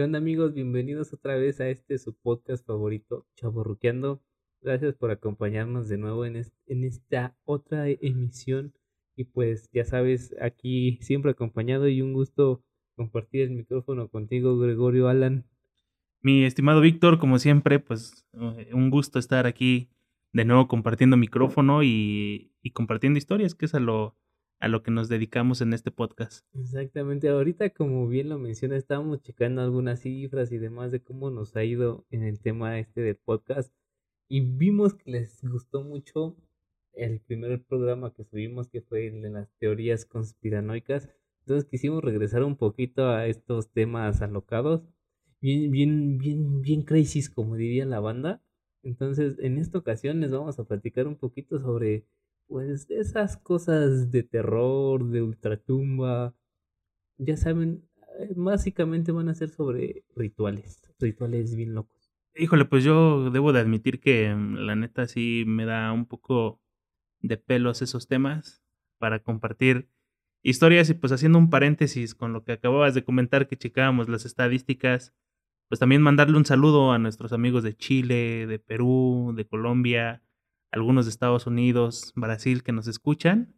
¿Qué onda amigos? Bienvenidos otra vez a este su podcast favorito, Chaborruqueando. Gracias por acompañarnos de nuevo en, esta otra emisión. Y pues ya sabes, aquí siempre acompañado y un gusto compartir el micrófono contigo, Gregorio Alan. Mi estimado Víctor, como siempre, pues eh, un gusto estar aquí de nuevo compartiendo micrófono y, y compartiendo historias, que es a lo, a lo que nos dedicamos en este podcast. Exactamente, ahorita como bien lo menciona, estábamos checando algunas cifras y demás de cómo nos ha ido en el tema este del podcast y vimos que les gustó mucho el primer programa que subimos que fue el de las teorías conspiranoicas. Entonces quisimos regresar un poquito a estos temas alocados, bien, bien, bien, bien crazy, como diría la banda. Entonces, en esta ocasión les vamos a platicar un poquito sobre pues esas cosas de terror, de ultratumba, ya saben, eh, básicamente van a ser sobre rituales, rituales bien locos. Híjole, pues yo debo de admitir que mm, la neta sí me da un poco de pelos esos temas para compartir historias y pues haciendo un paréntesis con lo que acababas de comentar que checábamos las estadísticas, pues también mandarle un saludo a nuestros amigos de Chile, de Perú, de Colombia, algunos de Estados Unidos, Brasil que nos escuchan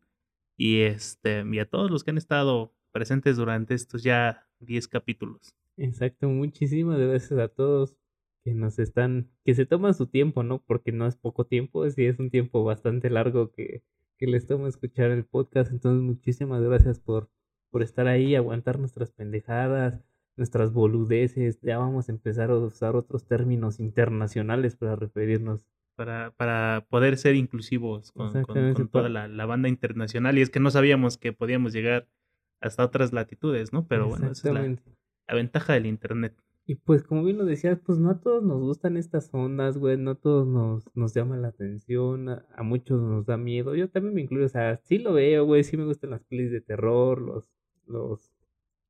y este y a todos los que han estado presentes durante estos ya 10 capítulos. Exacto, muchísimas gracias a todos que nos están que se toman su tiempo, ¿no? Porque no es poco tiempo, sí es un tiempo bastante largo que que les toma escuchar el podcast, entonces muchísimas gracias por por estar ahí, aguantar nuestras pendejadas, nuestras boludeces, ya vamos a empezar a usar otros términos internacionales para referirnos para, para poder ser inclusivos con, toda la, banda internacional. Y es que no sabíamos que podíamos llegar hasta otras latitudes, ¿no? Pero bueno, esa es la, la, ventaja del Internet. Y pues como bien lo decías, pues no a todos nos gustan estas ondas, güey, no a todos nos, nos llaman la atención, a, muchos nos da miedo. Yo también me incluyo, o sea, sí lo veo, güey, sí me gustan las pelis de terror, los, los,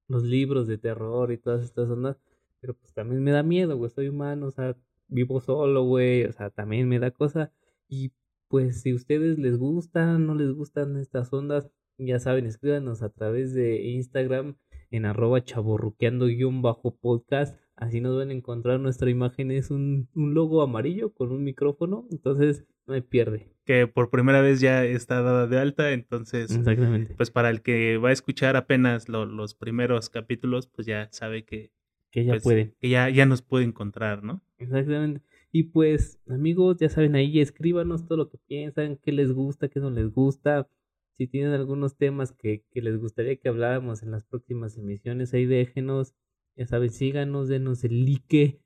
los libros de terror y todas estas ondas, pero pues también me da miedo, güey, soy humano, o sea, vivo solo, güey, o sea, también me da cosa. Y pues si ustedes les gustan, no les gustan estas ondas, ya saben, escríbanos a través de Instagram en arroba chaborruqueando-podcast. Así nos van a encontrar nuestra imagen. Es un, un, logo amarillo con un micrófono. Entonces no hay pierde. Que por primera vez ya está dada de alta. Entonces, Exactamente. pues para el que va a escuchar apenas los primeros capítulos, pues ya sabe que que ya pues, pueden. Que ya, ya nos puede encontrar, ¿no? Exactamente. Y pues, amigos, ya saben ahí, escríbanos todo lo que piensan, qué les gusta, qué no les gusta. Si tienen algunos temas que, que les gustaría que habláramos en las próximas emisiones, ahí déjenos. Ya saben, síganos, denos el like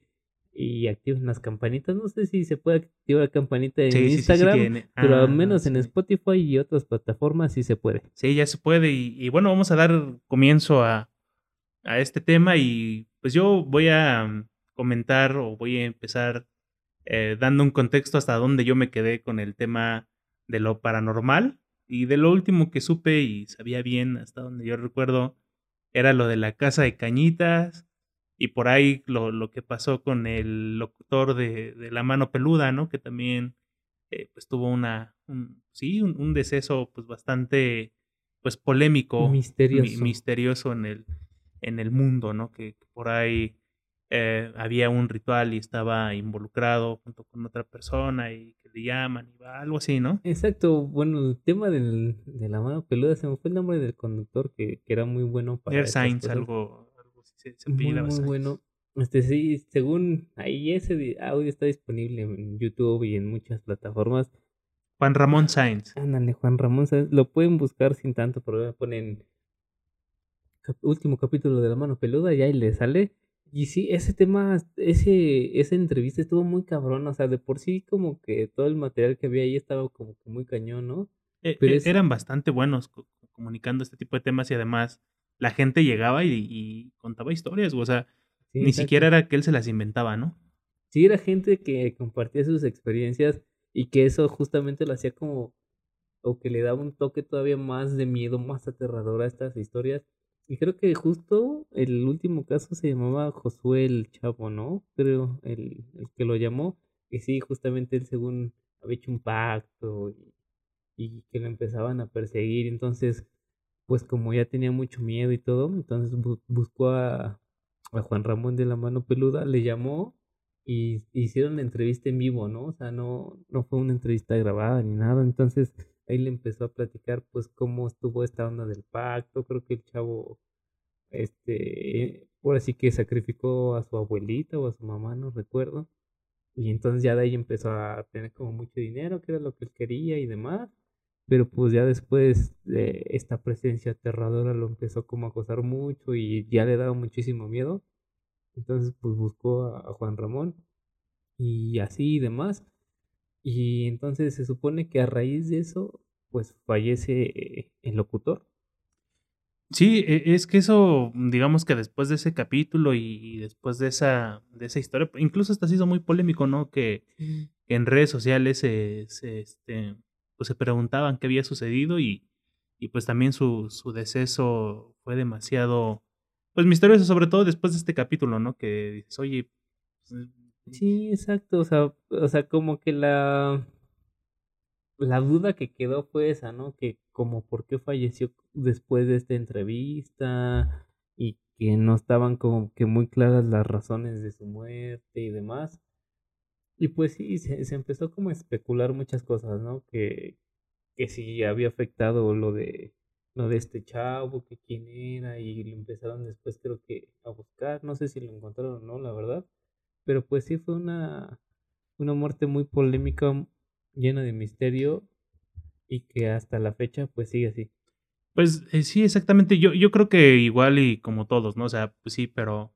y activen las campanitas. No sé si se puede activar la campanita en Instagram, pero al menos en Spotify y otras plataformas sí se puede. Sí, ya se puede. Y, y bueno, vamos a dar comienzo a, a este tema y pues yo voy a mm, comentar o voy a empezar eh, dando un contexto hasta donde yo me quedé con el tema de lo paranormal y de lo último que supe y sabía bien hasta donde yo recuerdo era lo de la casa de cañitas y por ahí lo, lo que pasó con el locutor de, de, la mano peluda, ¿no? Que también eh, pues tuvo una, un, sí, un, un, deceso pues bastante pues polémico, misterioso, misterioso en el, en el mundo, ¿no? Que, por ahí eh, había un ritual y estaba involucrado junto con otra persona y que le llaman y va, algo así, ¿no? Exacto, bueno, el tema del, de la mano peluda se me fue el nombre del conductor que, que era muy bueno para... Air Science, algo, algo se, se muy, muy bueno. Este sí, según ahí ese audio está disponible en YouTube y en muchas plataformas. Juan Ramón Sainz. Ándale, Juan Ramón Sainz. Lo pueden buscar sin tanto problema. Ponen último capítulo de La Mano Peluda y ahí le sale. Y sí, ese tema, ese, esa entrevista estuvo muy cabrón, o sea, de por sí como que todo el material que había ahí estaba como que muy cañón, ¿no? E, Pero e, Eran bastante buenos comunicando este tipo de temas y además la gente llegaba y, contaba historias, o sea, ni siquiera era que él se las inventaba, ¿no? Sí, era gente que compartía sus experiencias y que eso justamente lo hacía como, o que le daba un toque todavía más de miedo, más aterrador a estas historias y creo que justo el último caso se llamaba Josué el Chavo, ¿no? Creo, el, el que lo llamó. Y sí, justamente él según había hecho un pacto y, y, que lo empezaban a perseguir. Entonces, pues como ya tenía mucho miedo y todo, entonces buscó a, a Juan Ramón de la Mano Peluda, le llamó y hicieron la entrevista en vivo, ¿no? O sea, no, no fue una entrevista grabada ni nada. Entonces ahí le empezó a platicar, pues, cómo estuvo esta onda del pacto. Creo que el chavo, este, por así que sacrificó a su abuelita o a su mamá, no recuerdo. Y entonces ya de ahí empezó a tener como mucho dinero, que era lo que él quería y demás. Pero pues ya después de esta presencia aterradora lo empezó como a acosar mucho y ya le daba muchísimo miedo. Entonces pues buscó a, Juan Ramón y así y demás. Y entonces se supone que a raíz de eso pues fallece el locutor. Sí, e, es que eso, digamos que después de ese capítulo y después de esa, de esa historia, incluso hasta ha sido muy polémico, ¿no? Que en redes sociales se, este, pues se preguntaban qué había sucedido y, y pues también su, su deceso fue demasiado, pues misterioso, sobre todo después de este capítulo, ¿no? Que dices, oye... Sí, exacto, o sea, o sea, como que la la duda que quedó fue esa, ¿no? Que como por qué falleció después de esta entrevista y que no estaban como que muy claras las razones de su muerte y demás. Y pues sí, se, empezó como a especular muchas cosas, ¿no? Que, que si había afectado lo de lo de este chavo, que quién era, y lo empezaron después creo que a buscar, no sé si lo encontraron o no, la verdad, pero pues sí fue una, una muerte muy polémica, lleno de misterio y que hasta la fecha pues sigue así. Pues eh, sí, exactamente. Yo, yo creo que igual y como todos, ¿no? O sea, pues sí, pero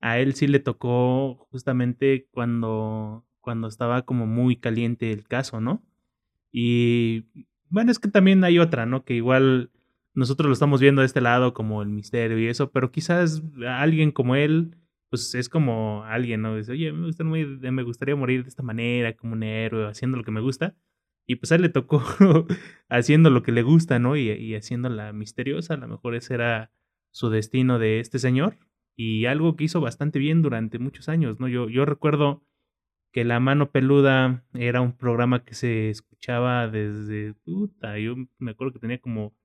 a él sí le tocó justamente cuando, cuando estaba como muy caliente el caso, ¿no? Y bueno, es que también hay otra, ¿no? Que igual nosotros lo estamos viendo de este lado como el misterio y eso, pero quizás alguien como él pues es como alguien, ¿no? Dice, oye, me, me gustaría morir de esta manera, como un héroe, haciendo lo que me gusta. Y pues a él le tocó haciendo lo que le gusta, ¿no? Y, y haciendo la misteriosa, a lo mejor ese era su destino de este señor. Y algo que hizo bastante bien durante muchos años, ¿no? Yo, yo recuerdo que La Mano Peluda era un programa que se escuchaba desde, puta, yo me acuerdo que tenía como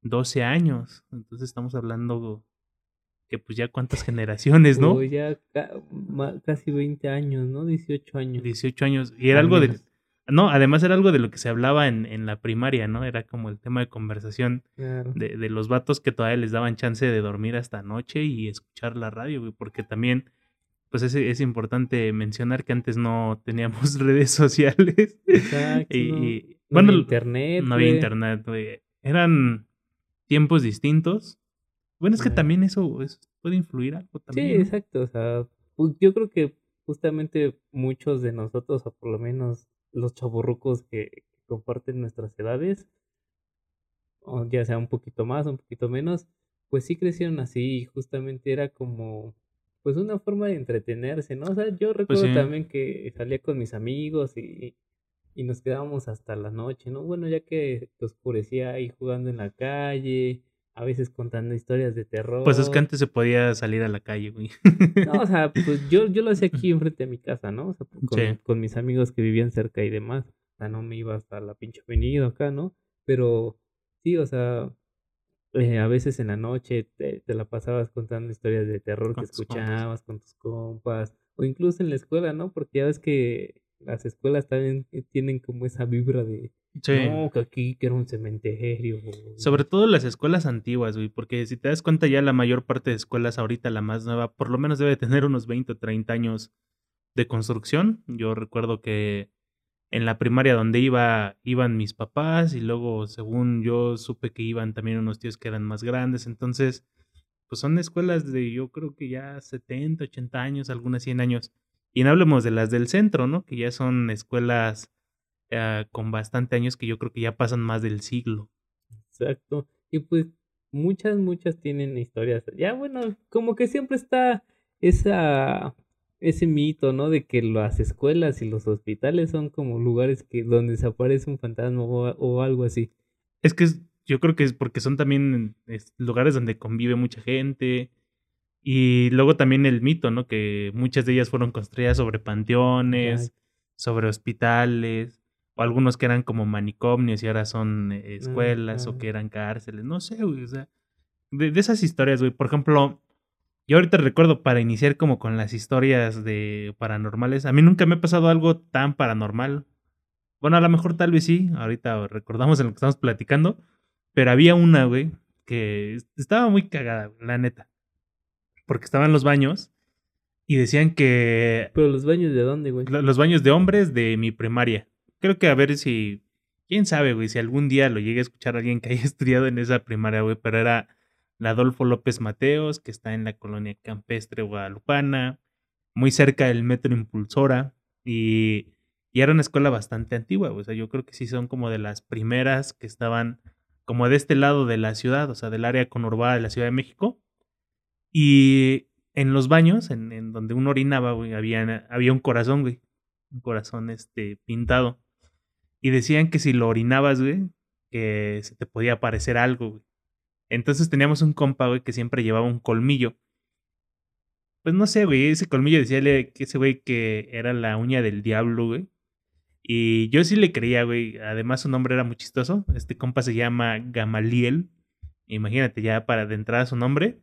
12 años, entonces estamos hablando que pues ya cuántas generaciones, ¿no? ya casi 20 años, ¿no? 18 años. 18 años. Y era algo de... No, además era algo de lo que se hablaba en, en la primaria, ¿no? Era como el tema de conversación de, de, los vatos que todavía les daban chance de dormir hasta noche y escuchar la radio, güey, porque también, pues es, es importante mencionar que antes no teníamos redes sociales. Exacto. y, no, bueno, había internet. No había internet, güey. Eran tiempos distintos bueno, es que también eso, puede influir algo también. Sí, exacto. O sea, pues, yo creo que justamente muchos de nosotros, o por lo menos los chaburrucos que, comparten nuestras edades, o ya sea un poquito más, un poquito menos, pues sí crecieron así y justamente era como pues una forma de entretenerse, ¿no? O sea, yo pues recuerdo también que salía con mis amigos y, y nos quedábamos hasta la noche, ¿no? Bueno, ya que oscurecía ahí jugando en la calle, a veces contando historias de terror. Pues es que antes se podía salir a la calle, güey. No, o sea, pues yo, yo lo hacía aquí enfrente de mi casa, ¿no? O sea, pues, con, mis amigos que vivían cerca y demás. O sea, no me iba hasta la pinche avenida acá, ¿no? Pero sí, o sea, eh, a veces en la noche te, la pasabas contando historias de terror que escuchabas con tus compas. O incluso en la escuela, ¿no? Porque ya ves que las escuelas también tienen como esa vibra de no, que aquí que era un cementerio. Sobre todo las escuelas antiguas, güey, porque si te das cuenta ya la mayor parte de escuelas ahorita, la más nueva, por lo menos debe tener unos 20 o 30 años de construcción. Yo recuerdo que en la primaria donde iba, iban mis papás y luego, según yo, supe que iban también unos tíos que eran más grandes. Entonces, pues son escuelas de yo creo que ya 70, 80 años, algunas 100 años. Y no hablemos de las del centro, ¿no? Que ya son escuelas eh, con bastante años que yo creo que ya pasan más del siglo. Exacto. Y pues muchas, muchas tienen historias. Ya bueno, como que siempre está esa ese mito, ¿no? De que las escuelas y los hospitales son como lugares que donde desaparece un fantasma o, algo así. Es que yo creo que es porque son también lugares donde convive mucha gente. Y luego también el mito, ¿no? Que muchas de ellas fueron construidas sobre panteones, sobre hospitales o algunos que eran como manicomios y ahora son eh, escuelas o que eran cárceles, no sé, güey, o sea, de, esas historias, güey, por ejemplo, Yo ahorita recuerdo para iniciar como con las historias de paranormales. A mí nunca me ha pasado algo tan paranormal. Bueno, a lo mejor tal vez sí. Ahorita recordamos en lo que estamos platicando. Pero había una, güey, que estaba muy cagada, la neta. Porque estaba en los baños y decían que... Pero los baños de dónde, güey? Los baños de hombres de mi primaria. Creo que a ver si... ¿Quién sabe, güey? Si algún día lo llegue a escuchar alguien que haya estudiado en esa primaria, güey. Pero era la Adolfo López Mateos, que está en la colonia campestre guadalupana, muy cerca del metro Impulsora, y, y era una escuela bastante antigua, o sea, yo creo que sí son como de las primeras que estaban como de este lado de la ciudad, o sea, del área conurbada de la Ciudad de México, y en los baños, en, donde uno orinaba, había, había un corazón, güey, un corazón este, pintado, y decían que si lo orinabas, güey, que se te podía aparecer algo. Entonces teníamos un compa, güey, que siempre llevaba un colmillo. Pues no sé, güey, ese colmillo decía que ese güey que era la uña del diablo, güey. Y yo sí le creía, güey. Además su nombre era muy chistoso. Este compa se llama Gamaliel. Imagínate ya para de entrada su nombre.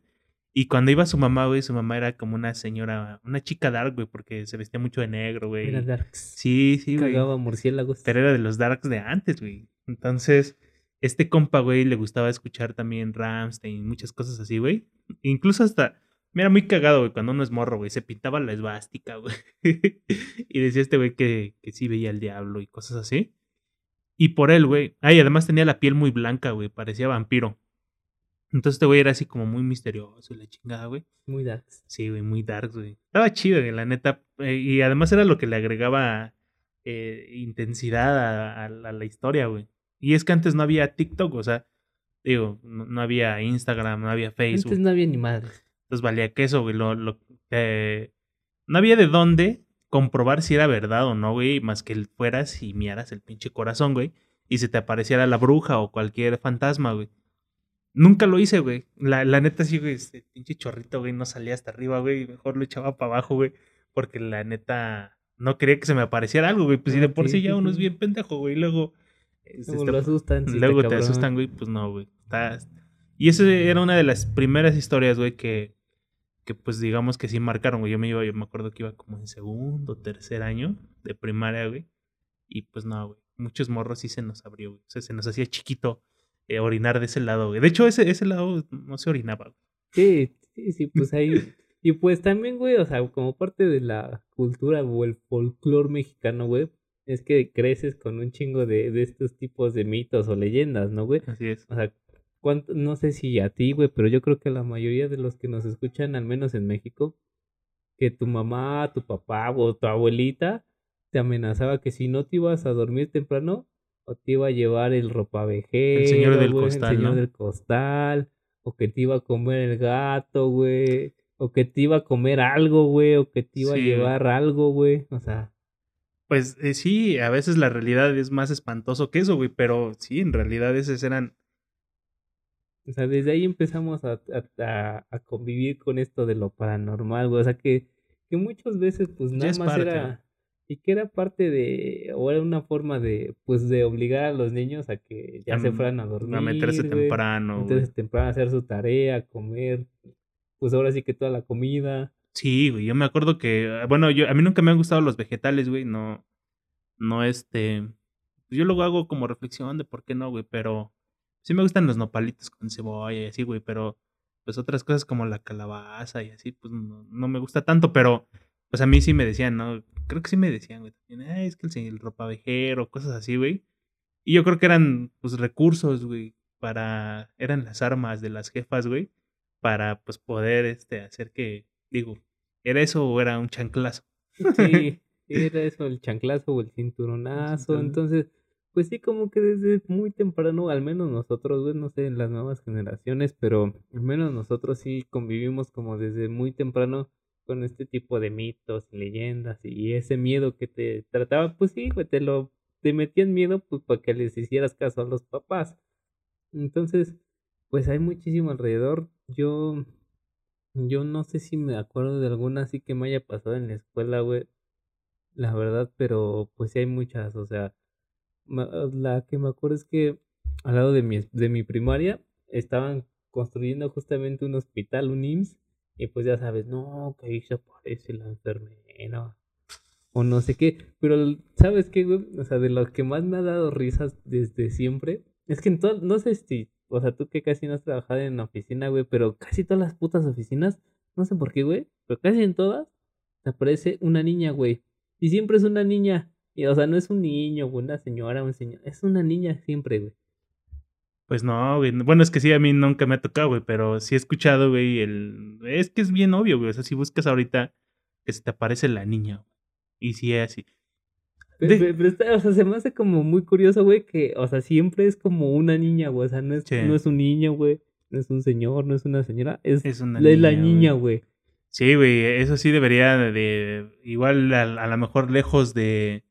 Y cuando iba su mamá, güey, su mamá era como una señora, una chica dark, güey, porque se vestía mucho de negro, güey. Era darks. Sí, sí, güey. Cagaba murciélagos. Pero era de los darks de antes, güey. Entonces, este compa, güey, le gustaba escuchar también Ramstein, muchas cosas así, güey. Incluso hasta, mira, muy cagado, güey, cuando uno es morro, güey, se pintaba la esvástica, güey. y decía este güey que, que sí veía al diablo y cosas así. Y por él, güey. Ay, además tenía la piel muy blanca, güey, parecía vampiro. Entonces este güey era así como muy misterioso y la chingada, güey. Muy dark. Sí, güey, muy dark, güey. Estaba chido, güey, la neta. Eh, y además era lo que le agregaba eh, intensidad a, a la historia, güey. Y es que antes no había TikTok, o sea, digo, no, había Instagram, no había Facebook. Antes no había ni madre. Entonces valía que eso, güey, lo, lo eh, no había de dónde comprobar si era verdad o no, güey, más que fueras y miaras el pinche corazón, güey, y se te apareciera la bruja o cualquier fantasma, güey. Nunca lo hice, güey. La, la neta sí, güey, este pinche chorrito, güey, no salía hasta arriba, güey, mejor lo echaba para abajo, güey, porque la neta no quería que se me apareciera algo, güey, pues si de por sí, ya uno es bien pendejo, güey, y luego lo asustan. luego te, asustan, güey, pues no, güey. Y esa era una de las primeras historias, güey, que, que pues digamos que sí marcaron, güey. Yo me iba, yo me acuerdo que iba como en segundo, tercer año de primaria, güey. Y pues no, güey. Muchos morros sí se nos abrió, güey. O sea, se nos hacía chiquito eh, orinar de ese lado, güey. De hecho, ese, ese lado no se orinaba, güey. Sí, sí, sí, pues ahí. y pues también, güey, o sea, como parte de la cultura o el folclore mexicano, güey, es que creces con un chingo de, de estos tipos de mitos o leyendas, ¿no, güey? Así es. O sea, ¿cuánto, no sé si a ti, güey, pero yo creo que a la mayoría de los que nos escuchan, al menos en México, que tu mamá, tu papá o tu abuelita te amenazaba que si no te ibas a dormir temprano, o te iba a llevar el ropavejero, el señor del costal, el señor del costal, o que te iba a comer el gato, güey, o que te iba a comer algo, güey, o que te iba a llevar algo, güey, o sea, pues eh, sí, a veces la realidad es más espantoso que eso, güey, pero sí, en realidad esos eran... O sea, desde ahí empezamos a, a, a convivir con esto de lo paranormal, güey. O sea, que, que muchas veces, pues nada más era... Y que era parte de, o era una forma de, pues de obligar a los niños a que ya se fueran a dormir. A meterse temprano. Meterse temprano, a hacer su tarea, comer, pues ahora sí que toda la comida. Sí, güey, yo me acuerdo que, bueno, yo a mí nunca me han gustado los vegetales, güey, no, no este, yo luego hago como reflexión de por qué no, güey, pero sí me gustan los nopalitos con cebolla y así, güey, pero pues otras cosas como la calabaza y así, pues no, no me gusta tanto, pero pues a mí sí me decían, ¿no? Creo que sí me decían, güey, es que el, el ropavejero, cosas así, güey. Y yo creo que eran, pues, recursos, güey, para, eran las armas de las jefas, güey, para, pues, poder, este, hacer que, digo, ¿Era eso o era un chanclazo? Sí, era eso, el chanclazo o el cinturonazo. Entonces, pues sí, como que desde muy temprano, al menos nosotros, güey, no sé, en las nuevas generaciones, pero al menos nosotros sí convivimos como desde muy temprano con este tipo de mitos y leyendas y ese miedo que te trataba, pues sí, güey, te lo, te metían miedo pues para que les hicieras caso a los papás. Entonces, pues hay muchísimo alrededor. Yo yo no sé si me acuerdo de alguna así que me haya pasado en la escuela, güey. La verdad, pero pues sí hay muchas, o sea, la que me acuerdo es que al lado de mi, de mi primaria estaban construyendo justamente un hospital, un IMSS, Y pues ya sabes, no, que ahí se aparece la enfermera. O no sé qué. Pero, ¿sabes qué, güey? O sea, de lo que más me ha dado risas desde siempre. Es que en todo, no sé si, o sea, tú que casi no has trabajado en oficina, güey, pero casi todas las putas oficinas, no sé por qué, güey, pero casi en todas, te aparece una niña, güey. Y siempre es una niña. Y, o sea, no es un niño, una señora, un señor. Es una niña siempre, güey. Pues no, güey. Bueno, es que sí, a mí nunca me ha tocado, güey, pero sí he escuchado, güey, el... Es que es bien obvio, güey. O sea, si buscas ahorita, que se te aparece la niña, güey. Y sí es así. Pero, está, o sea, se me hace como muy curioso, güey, que, o sea, siempre es como una niña, güey. O sea, no es, no es un niño, güey. No es un señor, no es una señora. Es, es una la niña, güey. Sí, güey, eso sí debería de, igual a, a lo mejor lejos de,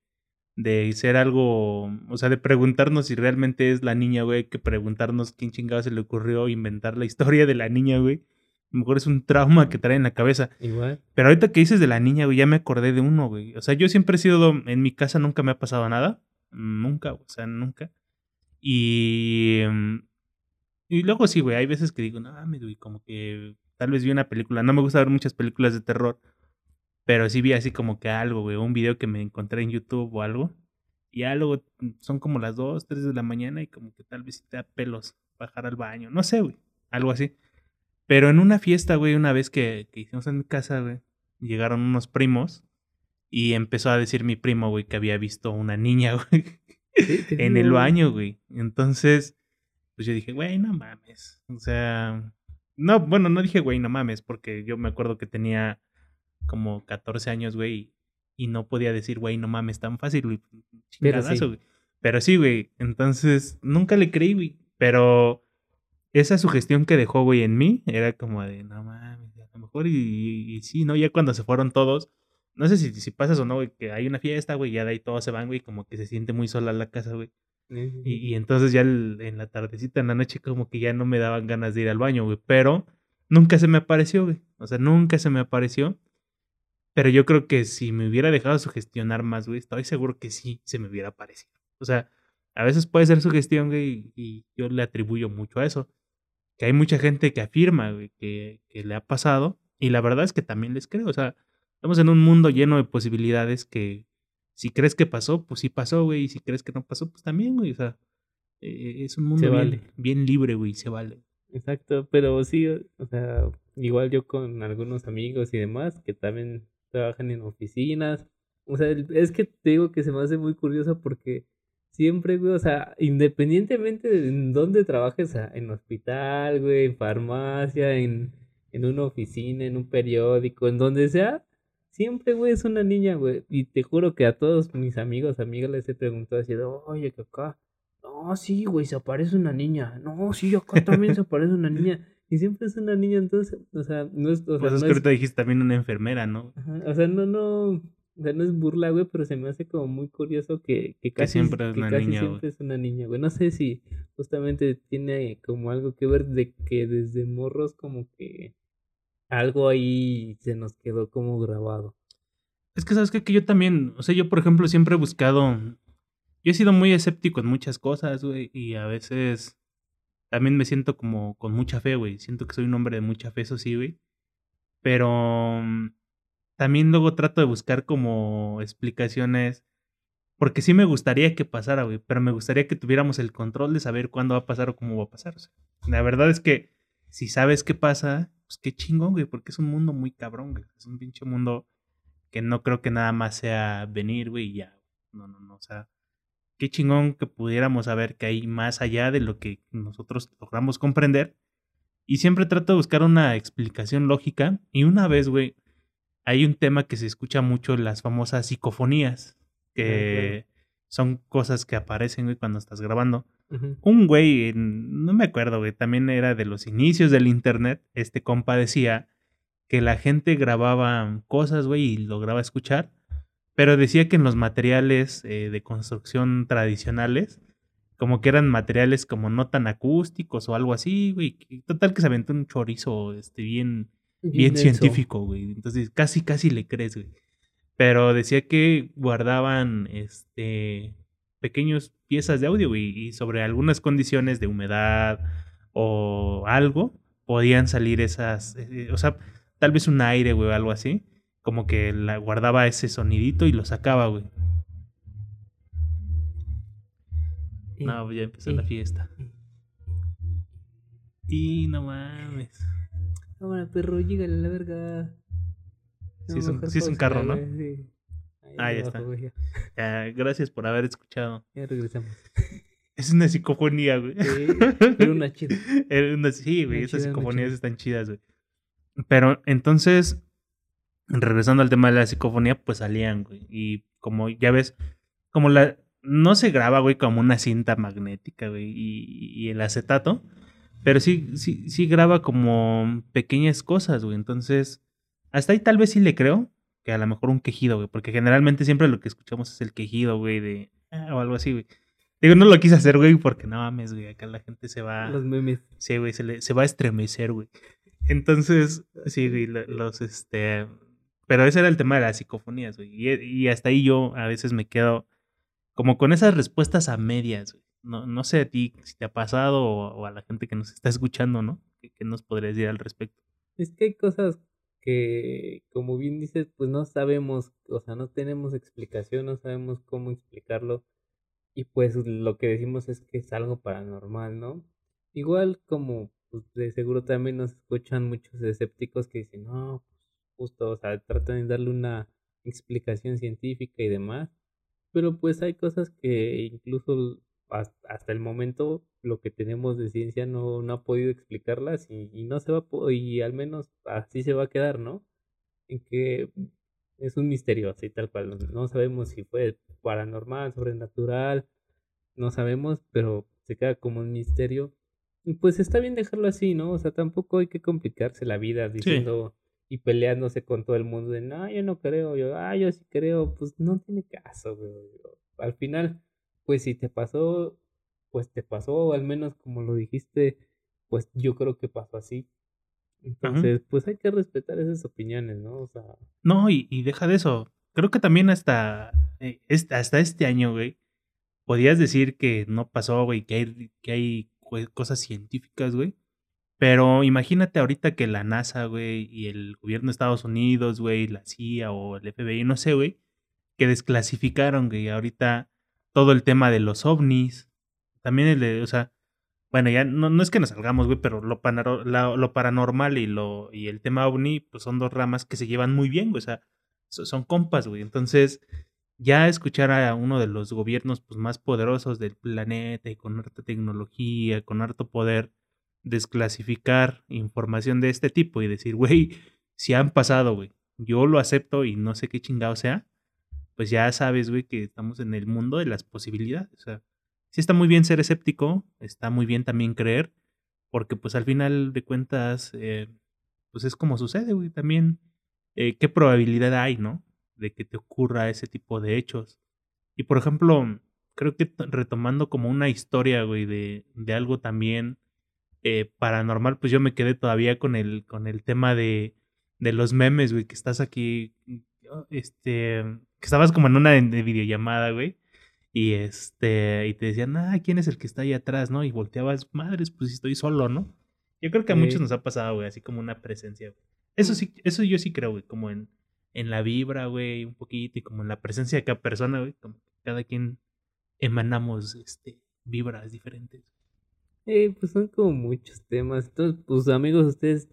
de ser algo, o sea, de preguntarnos si realmente es la niña, güey, que preguntarnos quién chingado se le ocurrió inventar la historia de la niña, güey. A lo mejor es un trauma que trae en la cabeza. Igual. Pero ahorita que dices de la niña, güey, ya me acordé de uno, güey. O sea, yo siempre he sido, en mi casa nunca me ha pasado nada. Nunca, o sea, nunca. Y... Mm, y luego sí, güey, hay veces que digo, no, me güey, como que tal vez vi una película. No me gusta ver muchas películas de terror. Pero sí vi así como que algo, güey, un video que me encontré en YouTube o algo. Y algo, mm, son como las 2, 3 de la mañana y como que tal vez te da pelos bajar al baño. No sé, güey, algo así. Pero en una fiesta, güey, una vez que, que hicimos en mi casa, güey, llegaron unos primos y empezó a decir mi primo, güey, que había visto una niña, güey, en el baño, güey. Entonces, pues yo dije, güey, no mames. O sea, no, bueno, no dije, güey, no mames, porque yo me acuerdo que tenía como 14 años, güey, y no podía decir, güey, no mames, tan fácil, güey. Pero sí. güey. Pero sí, güey. Entonces, nunca le creí, güey. Pero esa sugestión que dejó, güey, en mí, era como de, no mames, a lo mejor, y, sí, ¿no? Ya cuando se fueron todos, no sé si, si pasas o no, güey, que hay una fiesta, güey, ya de ahí todos se van, güey, como que se siente muy sola la casa, güey. Y, y, entonces ya en la tardecita, en la noche, como que ya no me daban ganas de ir al baño, güey. Pero nunca se me apareció, güey. O sea, nunca se me apareció. Pero yo creo que si me hubiera dejado sugestionar más, güey, estoy seguro que sí se me hubiera aparecido. O sea, a veces puede ser sugestión, güey, y yo le atribuyo mucho a eso. Que hay mucha gente que afirma, güey, que, que le ha pasado. Y la verdad es que también les creo. O sea, estamos en un mundo lleno de posibilidades que si crees que pasó, pues sí pasó, güey. Y si crees que no pasó, pues también, güey. O sea, eh, es un mundo bien, libre, güey. Se vale. Exacto, pero sí, o sea, igual yo con algunos amigos y demás que también trabajan en oficinas. O sea, es que te digo que se me hace muy curioso porque siempre, güey, o sea, independientemente de en dónde trabajes, en hospital, güey, en farmacia, en, en una oficina, en un periódico, en donde sea, Siempre, güey, es una niña, güey. Y te juro que a todos mis amigos, amigas les he preguntado así, oye, que acá. No, sí, güey, se aparece una niña. No, sí, acá también se aparece una niña. Y siempre es una niña, entonces, o sea, no es. O pues es que ahorita dijiste también una enfermera, ¿no? o sea, no, no. O sea, no es burla, güey, pero se me hace como muy curioso que, que casi, siempre, es, una niña, siempre es una niña, güey. No sé si justamente tiene como algo que ver de que desde morros como que algo ahí se nos quedó como grabado. Es que, ¿sabes qué? Que yo también, o sea, yo por ejemplo siempre he buscado, yo he sido muy escéptico en muchas cosas, güey, y a veces también me siento como con mucha fe, güey. Siento que soy un hombre de mucha fe, eso sí, güey. Pero mm, también luego trato de buscar como explicaciones, porque sí me gustaría que pasara, güey, pero me gustaría que tuviéramos el control de saber cuándo va a pasar o cómo va a pasar. la verdad es que si sabes qué pasa, pues qué chingón, güey, porque es un mundo muy cabrón, güey. Es un pinche mundo que no creo que nada más sea venir, güey, y ya. No, no, no. O sea, qué chingón que pudiéramos saber que hay más allá de lo que nosotros logramos comprender. Y siempre trato de buscar una explicación lógica. Y una vez, güey, hay un tema que se escucha mucho, las famosas psicofonías, que son cosas que aparecen, güey, cuando estás grabando. Un güey, no me acuerdo, güey, también era de los inicios del internet. Este compa decía que la gente grababa cosas, güey, y lograba escuchar, pero decía que en los materiales eh, de construcción tradicionales, como que eran materiales como no tan acústicos o algo así, güey. Total que se aventó un chorizo este, bien, bien científico, güey. Entonces casi, casi le crees, güey. Pero decía que guardaban este pequeños piezas de audio y, sobre algunas condiciones de humedad o algo podían salir esas, eh, o sea, tal vez un aire, güey, o algo así. Como que la guardaba ese sonidito y lo sacaba, güey. No, ya empezó la fiesta. Y no mames. Cámara, perro, llégale a la verga. Sí, es un, sí es un carro, ¿no? Ah, ya está. Ya, gracias por haber escuchado. Ya regresamos. Es una psicofonía, güey. Sí, pero una chida. Una, sí, güey, esas psicofonías están chidas, güey. Pero entonces, regresando al tema de la psicofonía, pues salían, güey. Y como ya ves, como la. No se graba, güey, como una cinta magnética, güey. Y, y el acetato. Pero sí, sí, sí graba como pequeñas cosas, güey. Entonces, hasta ahí tal vez sí le creo que a lo mejor un quejido, güey. Porque generalmente siempre lo que escuchamos es el quejido, güey, de. Ah, o algo así, güey. Digo, no lo quise hacer, güey, porque no mames, güey. Acá la gente se va. Los memes. Sí, güey, se, se va a estremecer, güey. Entonces, sí, güey, los, este. Pero ese era el tema de las psicofonías. Y, hasta ahí yo a veces me quedo como con esas respuestas a medias, güey. No, no sé a ti si te ha pasado o, a la gente que nos está escuchando, ¿no? ¿Qué, ¿Qué, nos podrías decir al respecto? Es que hay cosas que, como bien dices, pues no sabemos, o sea, no tenemos explicación, no sabemos cómo explicarlo. Y pues lo que decimos es que es algo paranormal, ¿no? Igual como pues, de seguro también nos escuchan muchos escépticos que dicen, no, justo, o sea, tratan de darle una explicación científica y demás. Pero pues hay cosas que incluso hasta el momento lo que tenemos de ciencia no, no ha podido explicarlas y, no se va a y al menos así se va a quedar, ¿no? En que es un misterio así tal cual. No sabemos si fue paranormal, sobrenatural, no sabemos, pero se queda como un misterio. Y pues está bien dejarlo así, ¿no? O sea, tampoco hay que complicarse la vida diciendo y peleándose con todo el mundo de, no, yo no creo, yo, ah, yo sí creo, pues no tiene caso, güey. Al final, pues si te pasó, pues te pasó, o al menos como lo dijiste, pues yo creo que pasó así. Entonces, pues hay que respetar esas opiniones, ¿no? O sea. No, y, y deja de eso. Creo que también hasta, eh, hasta este año, güey, podías decir que no pasó, güey, que hay, que hay cosas científicas, güey. Pero imagínate ahorita que la NASA, güey, y el gobierno de Estados Unidos, güey, la CIA o el FBI, no sé, güey, que desclasificaron, güey, ahorita todo el tema de los ovnis. También el de, o sea, bueno, ya no, no es que nos salgamos, güey, pero lo, paranormal y, lo, y el tema ovni, pues son dos ramas que se llevan muy bien, güey. O sea, son compas, güey. Entonces, ya escuchar a uno de los gobiernos pues, más poderosos del planeta y con harta tecnología, con harto poder, desclasificar información de este tipo y decir, güey, si han pasado, güey, yo lo acepto y no sé qué chingado sea, pues ya sabes, güey, que estamos en el mundo de las posibilidades. O sea, sí está muy bien ser escéptico, está muy bien también creer, porque pues al final de cuentas, eh, pues es como sucede, güey, también eh, qué probabilidad hay, ¿no? De que te ocurra ese tipo de hechos. Y por ejemplo, creo que retomando como una historia, güey, de, de algo también eh, paranormal, pues yo me quedé todavía con el, con el tema de, de los memes, güey, que estás aquí, este, que estabas como en una videollamada, güey y este, y te decían, ah, ¿quién es el que está ahí atrás, no? Y volteabas, madres, pues estoy solo, ¿no? Yo creo que a muchos nos ha pasado, güey, así como una presencia, güey. Eso mm. sí, eso yo sí creo, güey, como en, en la vibra, güey, un poquito, y como en la presencia de cada persona, güey, como cada quien emanamos, este, vibras diferentes. Eh, pues son como muchos temas. Entonces, pues amigos, ustedes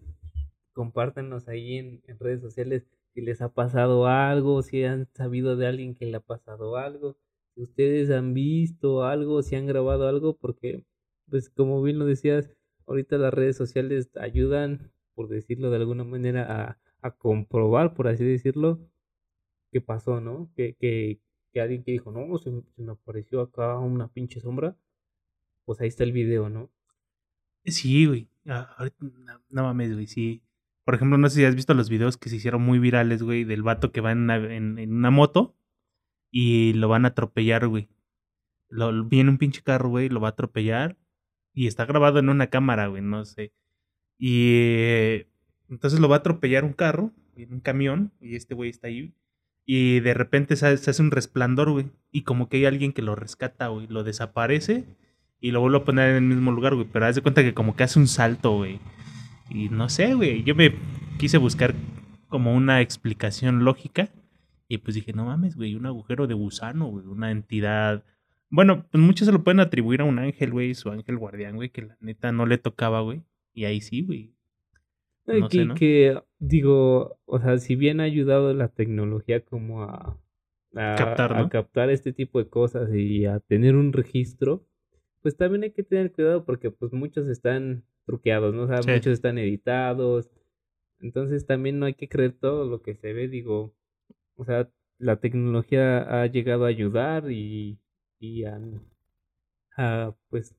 compártanos ahí en, redes sociales si les ha pasado algo, si han sabido de alguien que le ha pasado algo ustedes han visto algo, si han grabado algo, porque, pues como bien lo decías, ahorita las redes sociales ayudan, por decirlo de alguna manera, a, a comprobar, por así decirlo, qué pasó, ¿no? Que, que, que alguien que dijo, no, se, me apareció acá una pinche sombra, pues ahí está el video, ¿no? Sí, güey. Ah, no, mames, güey, sí. Por ejemplo, no sé si has visto los videos que se hicieron muy virales, güey, del vato que va en una moto y lo van a atropellar, güey. Lo, viene un pinche carro, güey, lo va a atropellar y está grabado en una cámara, güey, no sé. Y entonces lo va a atropellar un carro, un camión, y este güey está ahí. Y de repente se, hace un resplandor, güey. Y como que hay alguien que lo rescata, güey. Lo desaparece y lo vuelve a poner en el mismo lugar, güey. Pero haz de cuenta que como que hace un salto, güey. Y no sé, güey. Yo me, quise buscar como una explicación lógica y pues dije, no mames, güey, un agujero de gusano, güey, una entidad. Bueno, pues muchos se lo pueden atribuir a un ángel, güey, su ángel guardián, güey, que la neta no le tocaba, güey. Y ahí sí, güey. No que, que, digo, o sea, si bien ha ayudado la tecnología como a, captar, a captar este tipo de cosas y a tener un registro, pues también hay que tener cuidado porque pues muchos están truqueados, ¿no? O sea, muchos están editados. Entonces también no hay que creer todo lo que se ve, digo, o sea, la tecnología ha llegado a ayudar y, y a, pues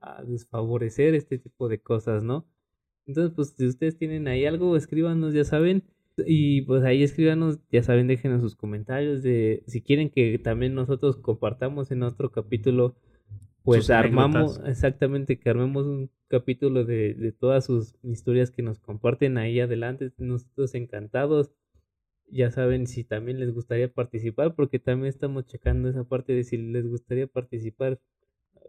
a desfavorecer este tipo de cosas, ¿no? Entonces, pues si ustedes tienen ahí algo, escríbanos, ya saben. Y pues ahí escríbanos, ya saben, déjenos sus comentarios de si quieren que también nosotros compartamos en otro capítulo, pues armamos, exactamente, que armemos un capítulo de, de todas sus historias que nos comparten ahí adelante. Nosotros encantados ya saben si también les gustaría participar, porque también estamos checando esa parte de si les gustaría participar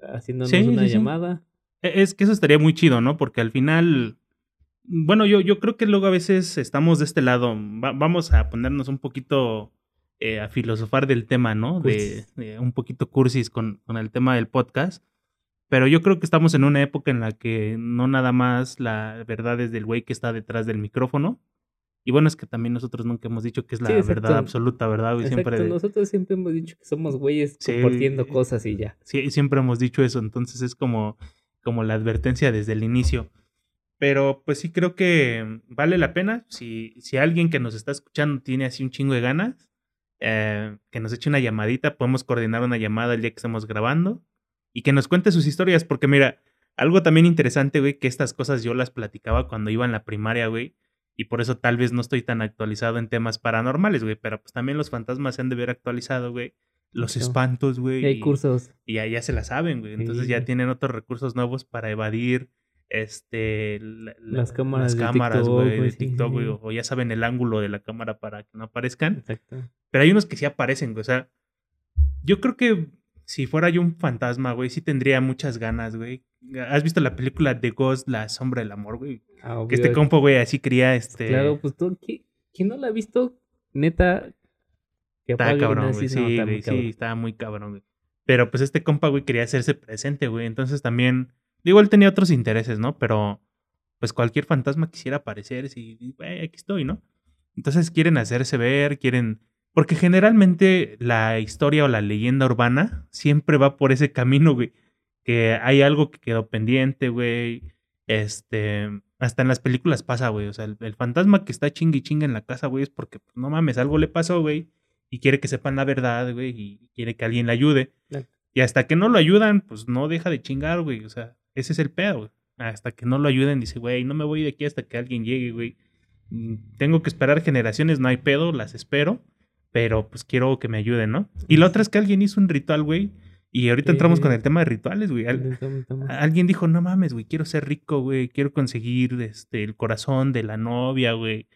haciéndonos una llamada. E, es que eso estaría muy chido, ¿no? Porque al final, bueno, yo, yo creo que luego a veces estamos de este lado, vamos a ponernos un poquito eh, a filosofar del tema, ¿no? De, un poquito cursis con, con el tema del podcast. Pero yo creo que estamos en una época en la que no nada más la verdad es del güey que está detrás del micrófono, y bueno, es que también nosotros nunca hemos dicho que es la verdad absoluta, ¿verdad? Siempre... Nosotros siempre hemos dicho que somos güeyes compartiendo cosas y ya. Sí, siempre hemos dicho eso, entonces es como, como la advertencia desde el inicio. Pero pues sí creo que vale la pena. Si, si alguien que nos está escuchando tiene así un chingo de ganas, eh, que nos eche una llamadita, podemos coordinar una llamada el día que estamos grabando y que nos cuente sus historias, porque mira, algo también interesante, güey, que estas cosas yo las platicaba cuando iba en la primaria, güey y por eso tal vez no estoy tan actualizado en temas paranormales, güey. Pero pues también los fantasmas se han de ver actualizado, güey. Los espantos, güey. Y hay cursos. Y ya, ya se la saben, güey. Entonces ya tienen otros recursos nuevos para evadir este las cámaras, las cámaras, güey, de TikTok, güey, o ya saben el ángulo de la cámara para que no aparezcan. Exacto. Pero hay unos que sí aparecen, güey. O sea, yo creo que si fuera yo un fantasma, güey, sí tendría muchas ganas, güey. ¿Has visto la película de Ghost, La Sombra del Amor, güey? Ah, que este compo, güey, así quería este. Claro, pues tú, ¿quién no la ha visto? Neta. Que está cabrón, güey. Sí, güey, sí, estaba muy cabrón, güey. Pero pues este compa, güey, quería hacerse presente, güey. Entonces también. Digo, él tenía otros intereses, ¿no? Pero pues cualquier fantasma quisiera aparecer, y, güey, aquí estoy, ¿no? Entonces quieren hacerse ver, quieren. Porque generalmente la historia o la leyenda urbana siempre va por ese camino, güey. Que hay algo que quedó pendiente, güey. Este hasta en las películas pasa, güey. O sea, el, fantasma que está chingue y chingue en la casa, güey, es porque, pues, no mames, algo le pasó, güey. Y quiere que sepan la verdad, güey. Y quiere que alguien le ayude. Y hasta que no lo ayudan, pues no deja de chingar, güey. O sea, ese es el pedo. Hasta que no lo ayuden, dice, güey, no me voy de aquí hasta que alguien llegue, güey. Mm, tengo que esperar generaciones, no hay pedo, las espero. Pero pues quiero que me ayuden, ¿no? Y la otra es que alguien hizo un ritual, güey y ahorita entramos con el tema de rituales, güey. alguien dijo, no mames, güey, quiero ser rico, güey, quiero conseguir este, el corazón de la novia, güey.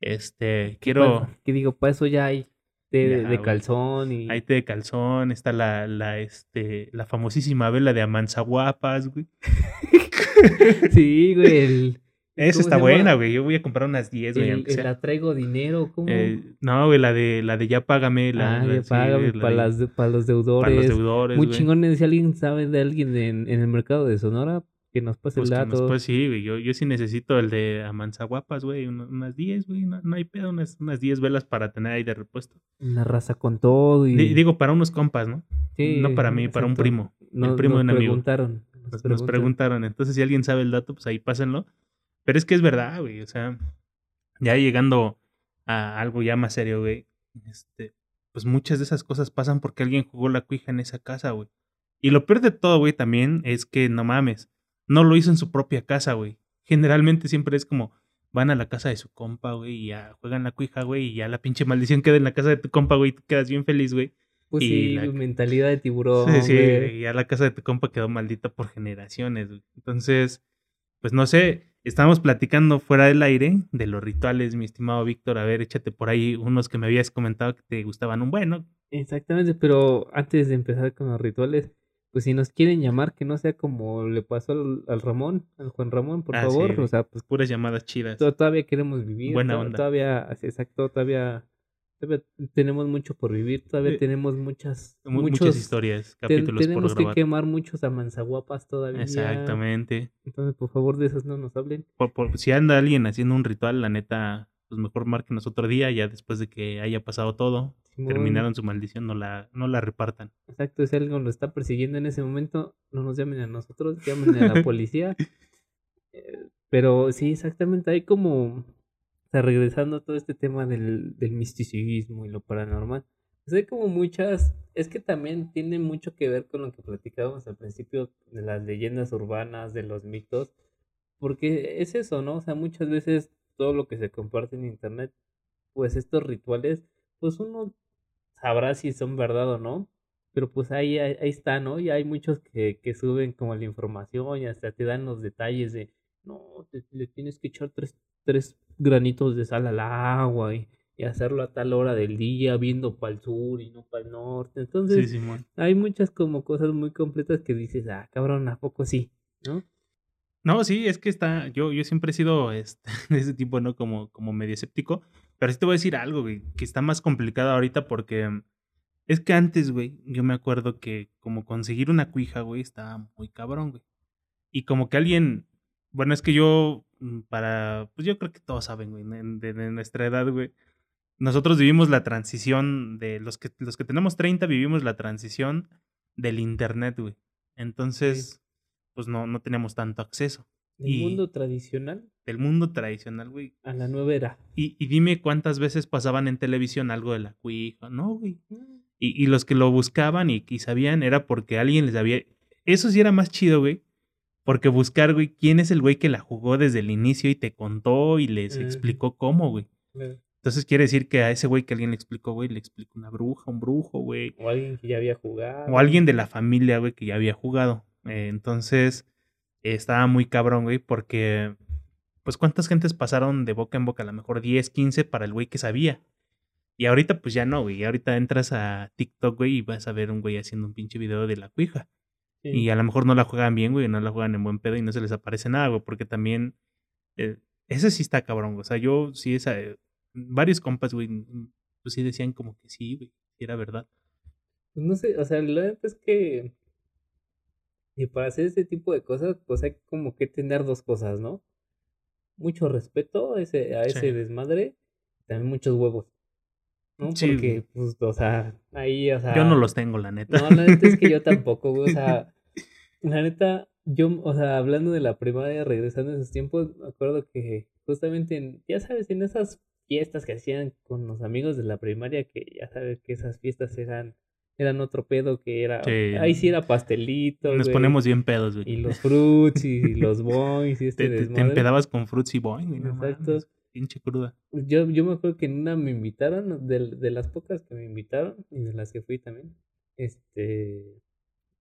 Este, quiero... Que digo, para eso ya hay té de, calzón y... Hay té de calzón, está la, la, este, la famosísima vela de Amanzaguapas, güey. sí, güey, el... Esa está buena, güey. Yo voy a comprar unas 10, güey. El, la traigo dinero, ¿cómo? Eh, no, güey, la de, la de ya págame. La, ah, ya págame, para, las, para los deudores. Para los deudores, Muy chingones. Si alguien sabe de alguien en, en el mercado de Sonora, que nos pase el pues dato. Pues sí, güey. Yo, yo sí necesito el de Amanzaguapas, güey. Unas 10, güey. No, hay pedo, unas, unas 10 velas para tener ahí de repuesto. Una raza con todo. Y... digo, para unos compas, ¿no? Sí. No para mí, para un primo. el primo de un amigo. Preguntaron, nos, nos preguntaron. Entonces, si alguien sabe el dato, pues ahí pásenlo. Pero es que es verdad, güey. O sea, ya llegando a algo ya más serio, güey. Este, pues muchas de esas cosas pasan porque alguien jugó la cuija en esa casa, güey. Y lo peor de todo, güey, también es que no mames, no lo hizo en su propia casa, güey. Generalmente siempre es como van a la casa de su compa, güey, y ya juegan la cuija, güey, y ya la pinche maldición queda en la casa de tu compa, güey, y tú quedas bien feliz, güey. Pues sí, la... mentalidad de tiburón. Sí, sí, y ya la casa de tu compa quedó maldita por generaciones, güey. Entonces, pues no sé, Estábamos platicando fuera del aire de los rituales, mi estimado Víctor. A ver, échate por ahí unos que me habías comentado que te gustaban un bueno. Exactamente, pero antes de empezar con los rituales, pues si nos quieren llamar, que no sea como le pasó al, al Ramón, al Juan Ramón, por Ah, favor. o sea, pues Puras llamadas chidas. to- todavía queremos vivir. Buena onda. Todavía, así, exacto, todavía, todavía tenemos mucho por vivir, todavía Eh, tenemos muchas, Mu- muchos, Muchas historias, te- capítulos por tenemos que quemar muchos amanzaguapas todavía. Exactamente. Entonces, por favor, de esos no nos hablen. Por- por- si anda alguien haciendo un ritual, la neta, pues mejor márquenos otro día, ya después de que haya pasado todo, terminaron su maldición, no la, no la repartan. Exacto, si algo lo está persiguiendo en ese momento, no nos llamen a nosotros, llamen a la policía. Eh, Pero sí, exactamente, hay como, o sea, regresando a todo este tema del, del misticismo y lo paranormal, pues hay como muchas, es que también tiene mucho que ver con lo que platicábamos al principio de las leyendas urbanas, de los mitos, porque es eso, ¿no? O sea, muchas veces todo lo que se comparte en internet, pues estos rituales, pues uno sabrá si son verdad o no, pero pues ahí, ahí, ahí está, ¿no? Y hay muchos que, que suben como la información y hasta te dan los detalles de, no, te- le tienes que echar tres, tres granitos de sal al agua y, y hacerlo a tal hora del día, viendo para el sur y no para el norte. Sí, Entonces, hay muchas como cosas muy completas que dices, ah, cabrón, ¿a poco sí? ¿No? No, sí, es que está, yo, yo siempre he sido este, de ese tipo, ¿no? Como, como medio escéptico, pero sí te voy a decir algo, güey, que está más complicado ahorita porque mm, es que antes, güey, yo me acuerdo que como conseguir una cuija, güey, estaba muy cabrón, güey. Y como que alguien, bueno, es que yo, mm, para, pues yo creo que todos saben, güey, de, nuestra edad, güey, nosotros vivimos la transición de los que, los que tenemos 30, vivimos la transición del internet, güey. Entonces, pues no, no teníamos tanto acceso Del mundo tradicional del mundo tradicional, güey. a la nueva era. Y, y dime cuántas veces pasaban en televisión algo de la cuija, ¿no, güey? Y, y los que lo buscaban y, y sabían era porque alguien les había... Eso sí era más chido, güey. Porque buscar, güey, quién es el güey que la jugó desde el inicio y te contó y les Ujú. explicó cómo, güey. Entonces quiere decir que a ese güey que alguien le explicó, güey, le explicó una bruja, un brujo, güey. O alguien que ya había jugado. O alguien de la familia, güey, que ya había jugado. Eh, entonces, eh, estaba muy cabrón, güey, porque, pues, ¿cuántas gentes pasaron de boca en boca? A lo mejor 10, 15 para el güey que sabía. Y ahorita, pues ya no, güey. Ahorita entras a TikTok, güey, y vas a ver un güey haciendo un pinche video de la cuija. Sí. Y a lo mejor no la juegan bien, güey, no la juegan en buen pedo y no se les aparece nada, güey, porque también. eh, ese sí está cabrón, güey. O sea, yo sí, esa. eh, varios compas, güey, mm, pues sí decían como que sí, güey, era verdad. Pues no sé, o sea, la neta es que. Y para hacer este tipo de cosas, pues hay como que tener dos cosas, ¿no? Mucho respeto a ese, a ese Sí. desmadre, también muchos huevos. ¿No? Sí, Porque, pues, o sea, ahí, o sea. Yo no los tengo, la neta. No, la neta es que yo tampoco, güey. O sea, la neta, yo, o sea, hablando de la primaria, regresando a esos tiempos, me acuerdo que justamente en, ya sabes, en esas fiestas que hacían con los amigos de la primaria, que ya sabes que esas fiestas eran, eran otro pedo, que era, Sí. ahí sí era pastelito, Nos ponemos bien pedos, güey. y los fruits y los boings y este te, te- te empedabas con Fruitsy Boy, güey. No Exacto. mames, pinche cruda. Yo, yo me acuerdo que en una me invitaron, de, de las pocas que me invitaron y de las que fui también, este,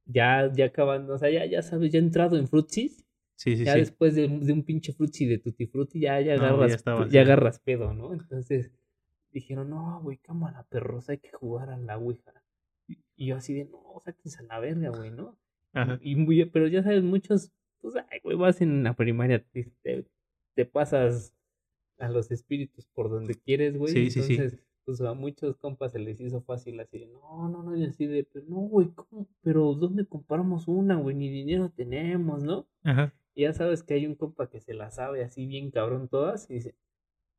ya, ya acabando, o sea, ya, ya sabes, ya he entrado en frutsis, Sí, sí, ya sí. después de, de un pinche frutzi de tutti frutti, ya, ya No, agarras, ya estaba ya agarras pedo, ¿no? Entonces, dijeron, no, güey, cámara, perros, hay que jugar a la ouija. Y yo así de, no, sáquense a la verga, güey, ¿no? Ajá. Y muy, pero ya sabes, muchos, pues, ay, güey, vas en la primaria, te, te, pasas a los espíritus por donde quieres, güey. Sí, sí, sí. entonces, pues a muchos compas se les hizo fácil así de, no, no, no, y así de, pero no, güey, ¿cómo? Pero ¿dónde compramos una, güey? Ni dinero tenemos, ¿no? Ajá. Y ya sabes que hay un compa que se la sabe así bien cabrón todas y dice,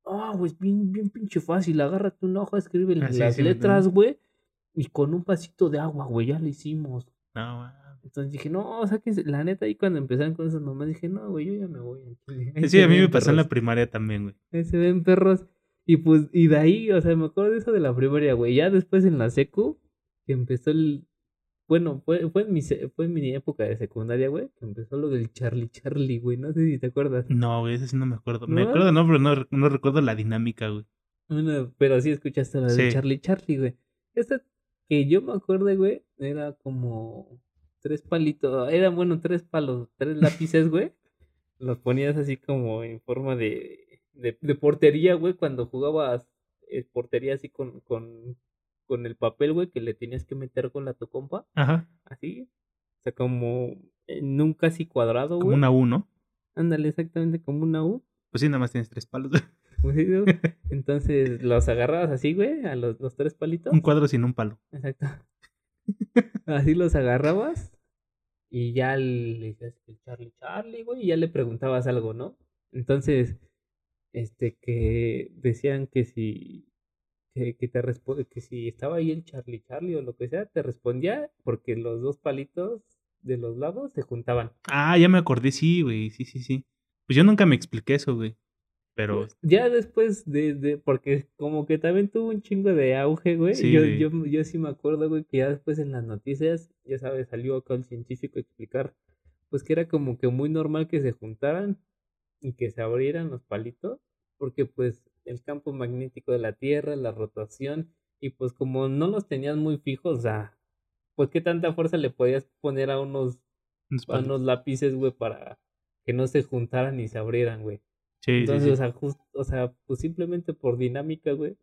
ah, güey, es bien, bien pinche fácil, agárrate una hoja, escribe Ah, sí, las sí letras, güey, y con un pasito de agua, güey, ya lo hicimos. No, mames. Entonces dije, no, sáquense, la neta, ahí cuando empezaron con esas mamás, dije, no, güey, yo ya me voy. ahí Sí, a mí me pasó en la primaria también, güey. ahí se ven perros. Y pues, y de ahí, o sea, me acuerdo de eso de la primaria, güey. Ya después en la secu, que empezó el. Bueno, fue, fue, en mi, fue en mi época de secundaria, güey, que empezó lo del Charlie Charlie, güey. No sé si te acuerdas. No, güey, ese sí no me acuerdo. Me ¿No? acuerdo, no, pero no, no recuerdo la dinámica, güey. Bueno, pero sí escuchaste la de Sí. Charlie Charlie, güey. Esta que yo me acuerdo, güey, era como tres palitos, era bueno, tres palos, tres lápices, güey. Los ponías así como en forma de, de, de portería, güey, cuando jugabas eh, portería así con, con, con el papel, güey, que le tenías que meter con la tu compa, Ajá. así. O sea, como en un casi cuadrado, Como güey. una U, ¿no? Ándale, exactamente como una U. Pues sí, nada más tienes tres palos. Entonces los agarrabas así, güey, a los, los tres palitos. un cuadro sin un palo. Exacto. Así los agarrabas y ya le decías que Charlie, Charlie, güey, y ya le preguntabas algo, ¿no? Entonces, este, que decían que si, que, que te responde, que si estaba ahí el Charlie, Charlie o lo que sea, te respondía porque los dos palitos de los lados se juntaban. Ah, ya me acordé, sí, güey. Sí, sí, sí. Pues yo nunca me expliqué eso, güey. Pero Pues, Ya después de, de, porque como que también tuvo un chingo de auge, güey. Sí, yo, yo, yo sí me acuerdo, güey, que ya después en las noticias, ya sabes, salió acá el científico a explicar, pues que era como que muy normal que se juntaran y que se abrieran los palitos, porque pues el campo magnético de la Tierra, la rotación, y pues como no los tenías muy fijos, o sea, pues qué tanta fuerza le podías poner a unos, a unos lápices, güey, para que no se juntaran y se abrieran, güey. Sí, Entonces, sí. o sea, jus- o sea, pues simplemente por dinámica, güey,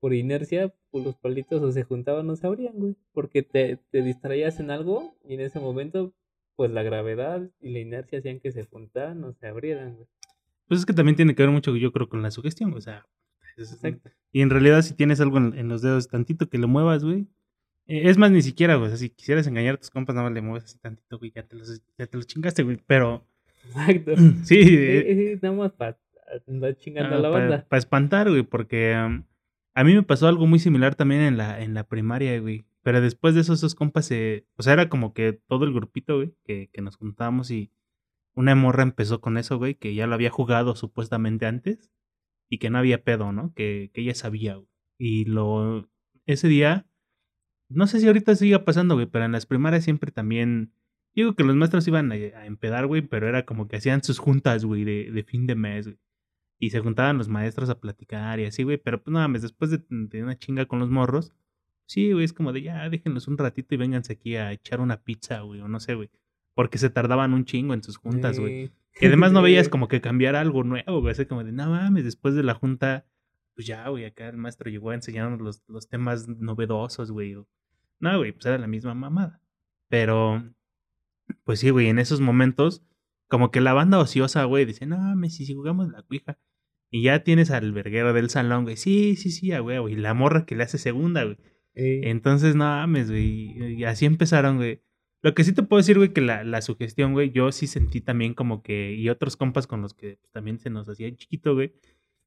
por inercia, pues los palitos o se juntaban o se abrían, güey, porque te, te distraías en algo y en ese momento, pues la gravedad y la inercia hacían que se juntaran o se abrieran, güey. Pues es que también tiene que ver mucho, yo creo, con la sugestión, o sea. es- Exacto. Y en realidad, si tienes algo en, en los dedos, tantito que lo muevas, güey. eh, es más, ni siquiera, güey. O sea, si quisieras engañar a tus compas, nada más le mueves así tantito, güey. Ya te los, ya te los chingaste, güey. Pero, Exacto. sí, eh, nada más para andar chingando a la para banda. espantar, güey. Porque um, a mí me pasó algo muy similar también en la, en la primaria, güey. Pero después de eso, esos compas se. O sea, era como que todo el grupito, güey, que, que nos juntábamos y una morra empezó con eso, güey, que ya lo había jugado supuestamente antes y que no había pedo, ¿no? Que, que ella sabía, güey. Y lo. Ese día. No sé si ahorita siga pasando, güey, pero en las primarias siempre también. Digo que los maestros iban a, a empedar, güey, pero era como que hacían sus juntas, güey, de, de fin de mes, güey. Y se juntaban los maestros a platicar y así, güey. Pero pues nada más, después de, de una chinga con los morros, sí, güey, es como de ya, déjenlos un ratito y vénganse aquí a echar una pizza, güey, o no sé, güey. Porque se tardaban un chingo en sus juntas, güey. Eh, Y además no veías como que cambiar algo nuevo, güey. Así como de, no mames, después de la junta, pues ya, güey, acá el maestro llegó a enseñarnos los, los temas novedosos, güey. No, güey, pues era la misma mamada. Pero, pues sí, güey, en esos momentos, como que la banda ociosa, güey, dice, no mames, si si jugamos la cuija. Y ya tienes al verguero del salón, güey. Sí, sí, sí, a güey. Y la morra que le hace segunda, güey. eh, Entonces, no mames, güey. Y así empezaron, güey. Lo que sí te puedo decir, güey, que la, la sugestión, güey, yo sí sentí también como que, y otros compas con los que pues, también se nos hacía chiquito, güey,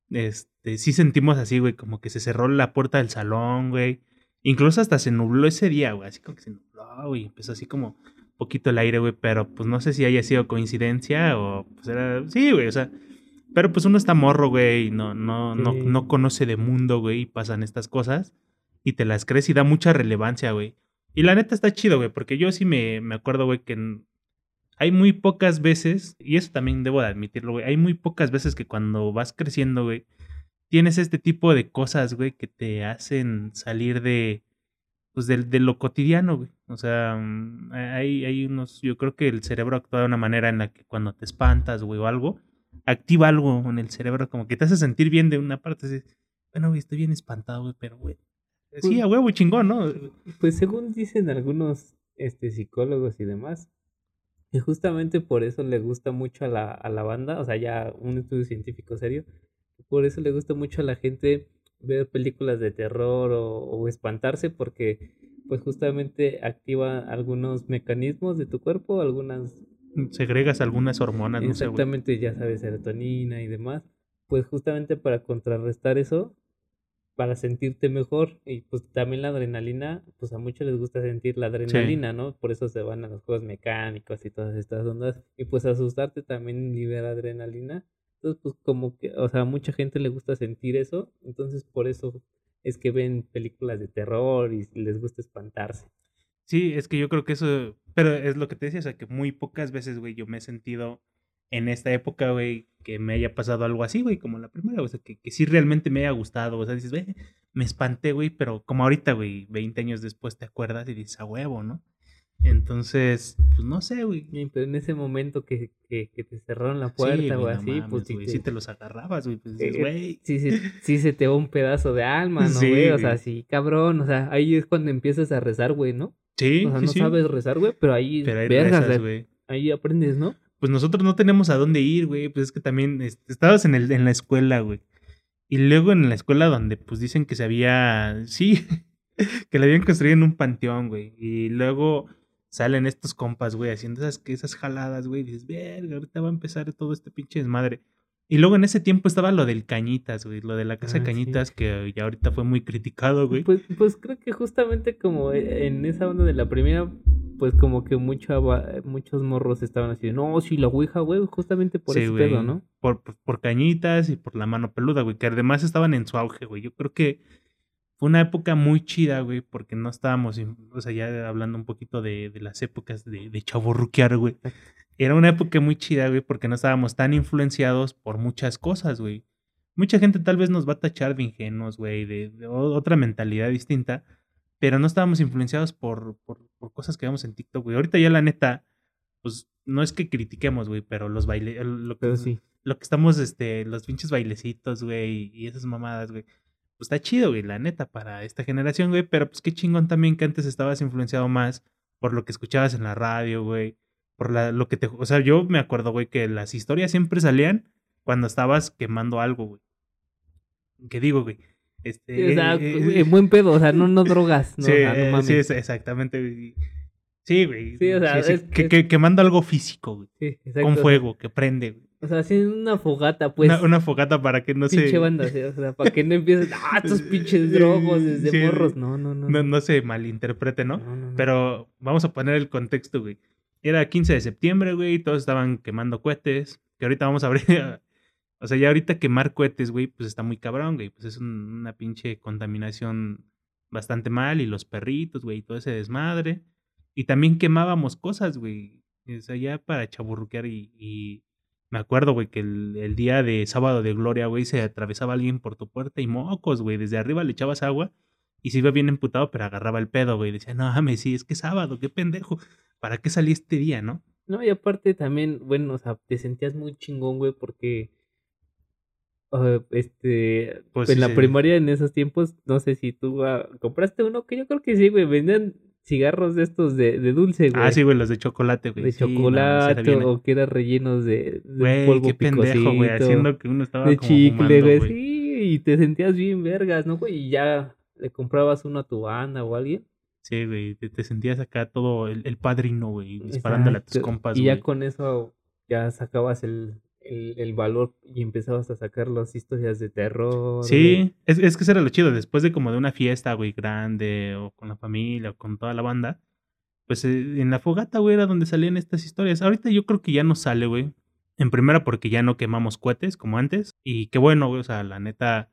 este, sí sentimos así, güey, como que se cerró la puerta del salón, güey. Incluso hasta se nubló ese día, güey, así como que se nubló, güey, empezó así como poquito el aire, güey, pero pues no sé si haya sido coincidencia o pues era, sí, güey, o sea, pero pues uno está morro, güey, y no, no, no, Sí. no conoce de mundo, güey, y pasan estas cosas y te las crees y da mucha relevancia, güey. Y la neta está chido, güey, porque yo sí me, me acuerdo, güey, que hay muy pocas veces, y eso también debo de admitirlo, güey, hay muy pocas veces que cuando vas creciendo, güey, tienes este tipo de cosas, güey, que te hacen salir de, pues, de, de lo cotidiano, güey. O sea, mm, hay, hay unos, yo creo que el cerebro actúa de una manera en la que cuando te espantas, güey, o algo, activa algo en el cerebro, como que te hace sentir bien de una parte, así, bueno, güey, estoy bien espantado, güey, pero, güey, sí, a huevo, chingón, ¿no? Pues según dicen algunos este, psicólogos y demás, que justamente por eso le gusta mucho a la, a la banda, o sea, ya un estudio científico serio, por eso le gusta mucho a la gente ver películas de terror o, o espantarse porque pues justamente activa algunos mecanismos de tu cuerpo, algunas Segregas algunas hormonas, no sé. Exactamente, ya sabes, serotonina y demás. Pues justamente para contrarrestar eso, para sentirte mejor. Y pues también la adrenalina, pues a muchos les gusta sentir la adrenalina, ¿no? Por eso se van a los juegos mecánicos y todas estas ondas. Y pues asustarte también libera adrenalina. Entonces, pues como que, o sea, a mucha gente le gusta sentir eso. Entonces, por eso es que ven películas de terror y les gusta espantarse. Sí, es que yo creo que eso, pero es lo que te decía, o sea, que muy pocas veces, güey, yo me he sentido en esta época, güey, que me haya pasado algo así, güey, como la primera, o sea, que, que sí realmente me haya gustado, o sea, dices, güey, me espanté, güey, pero como ahorita, güey, 20 años después te acuerdas y dices, a huevo, ¿no? Entonces, pues no sé, güey. Pero en ese momento que, que, que te cerraron la puerta o así, pues sí te... te... los agarrabas, güey. Pues dices, eh, güey. sí, sí, sí se te va un pedazo de alma, ¿no, güey? O sea, sí, cabrón. O sea, ahí es cuando empiezas a rezar, güey, ¿no? Sí. O sea, sí, no sí. sabes rezar, güey, pero ahí, Pero ahí vergas, rezas, güey. ahí aprendes, ¿no? Pues nosotros no tenemos a dónde ir, güey. Pues es que también este, estabas en, el, en la escuela, güey. Y luego en la escuela donde pues dicen que se había, sí, que la habían construido en un panteón, güey. Y luego salen estos compas, güey, haciendo esas, esas jaladas, güey. Y dices, verga, ahorita va a empezar todo este pinche desmadre. Y luego en ese tiempo estaba lo del Cañitas, güey, lo de la casa Ah. Cañitas, que ya ahorita fue muy criticado, güey. Pues, pues creo que justamente como e, en esa onda de la primera, pues como que mucho, muchos morros estaban así, no, sí, la ouija, güey, justamente por Sí, ese güey. pedo, ¿no? Por, por, por Cañitas y por la mano peluda, güey, que además estaban en su auge, güey. Yo creo que fue una época muy chida, güey, porque no estábamos, o sea, ya hablando un poquito de, de las épocas de, de chavorruquear, güey. Era una época muy chida, güey, porque no estábamos tan influenciados por muchas cosas, güey. Mucha gente tal vez nos va a tachar de ingenuos, güey, de, otra mentalidad distinta, pero no estábamos influenciados por, por, por cosas que vemos en TikTok, güey. Ahorita ya la neta, pues no es que critiquemos, güey, pero los bailes, lo que, Pero sí. lo que estamos, este, los pinches bailecitos, güey, y esas mamadas, güey. Pues está chido, güey, la neta, para esta generación, güey, pero pues qué chingón también que antes estabas influenciado más por lo que escuchabas en la radio, güey, por la, lo que te... O sea, yo me acuerdo, güey, que las historias siempre salían cuando estabas quemando algo, güey. ¿Qué digo, güey? Este, o sea, eh, en buen pedo, o sea, no, no drogas, no, sí, o sea, no eh, mames. sí, es- exactamente, güey. Sí, güey. Sí, o sea, es- que, es- que- quemando algo físico, güey. Sí, exacto, Con fuego, que prende, güey. O sea, haciendo una fogata, pues. una, una fogata para que no pinche se... banda, sí, o sea, para que no empieces, ah, estos pinches drogos desde Sí, morros. No, no, no. no, no se malinterprete, ¿no? No, no, no. Pero vamos a poner el contexto, güey. Era 15 de septiembre, güey, todos estaban quemando cohetes. Que ahorita vamos a abrir. o sea, ya ahorita quemar cohetes, güey, pues está muy cabrón, güey. Pues es un- una pinche contaminación bastante mal. Y los perritos, güey, y todo ese desmadre. Y también quemábamos cosas, güey. O sea, ya para chaburruquear y. y me acuerdo, güey, que el, el día de sábado de gloria, güey, se atravesaba alguien por tu puerta y mocos, güey. Desde arriba le echabas agua y se iba bien emputado, pero agarraba el pedo, güey. Decía, no mames, sí, es que es sábado, qué pendejo. ¿Para qué salí este día, no? No, y aparte también, bueno, o sea, te sentías muy chingón, güey, porque. ah, este. Pues en sí, la sí. primaria en esos tiempos, no sé si tú ah, compraste uno, que yo creo que sí, güey, vendían cigarros de estos de, de dulce, güey. Ah, sí, güey, los de chocolate, güey. de Sí, no, chocolate bien- o que eran rellenos de, de Güey, polvo qué pendejo, güey, haciendo que uno estaba de como chicle, fumando, güey, güey. sí, y te sentías bien vergas, ¿no, güey? Y ya le comprabas uno a tu banda o a alguien. Sí, güey, te, te sentías acá todo el, el padrino, güey, disparándole a tus Exacto, compas, Y güey. ya con eso ya sacabas el, el, el valor y empezabas a sacar las historias de terror. Sí, es, es que eso era lo chido. Después de como de una fiesta, güey, grande, o con la familia, o con toda la banda, pues eh, en la fogata, güey, era donde salían estas historias. Ahorita yo creo que ya no sale, güey. En primera porque ya no quemamos cohetes como antes. Y qué bueno, güey, o sea, la neta,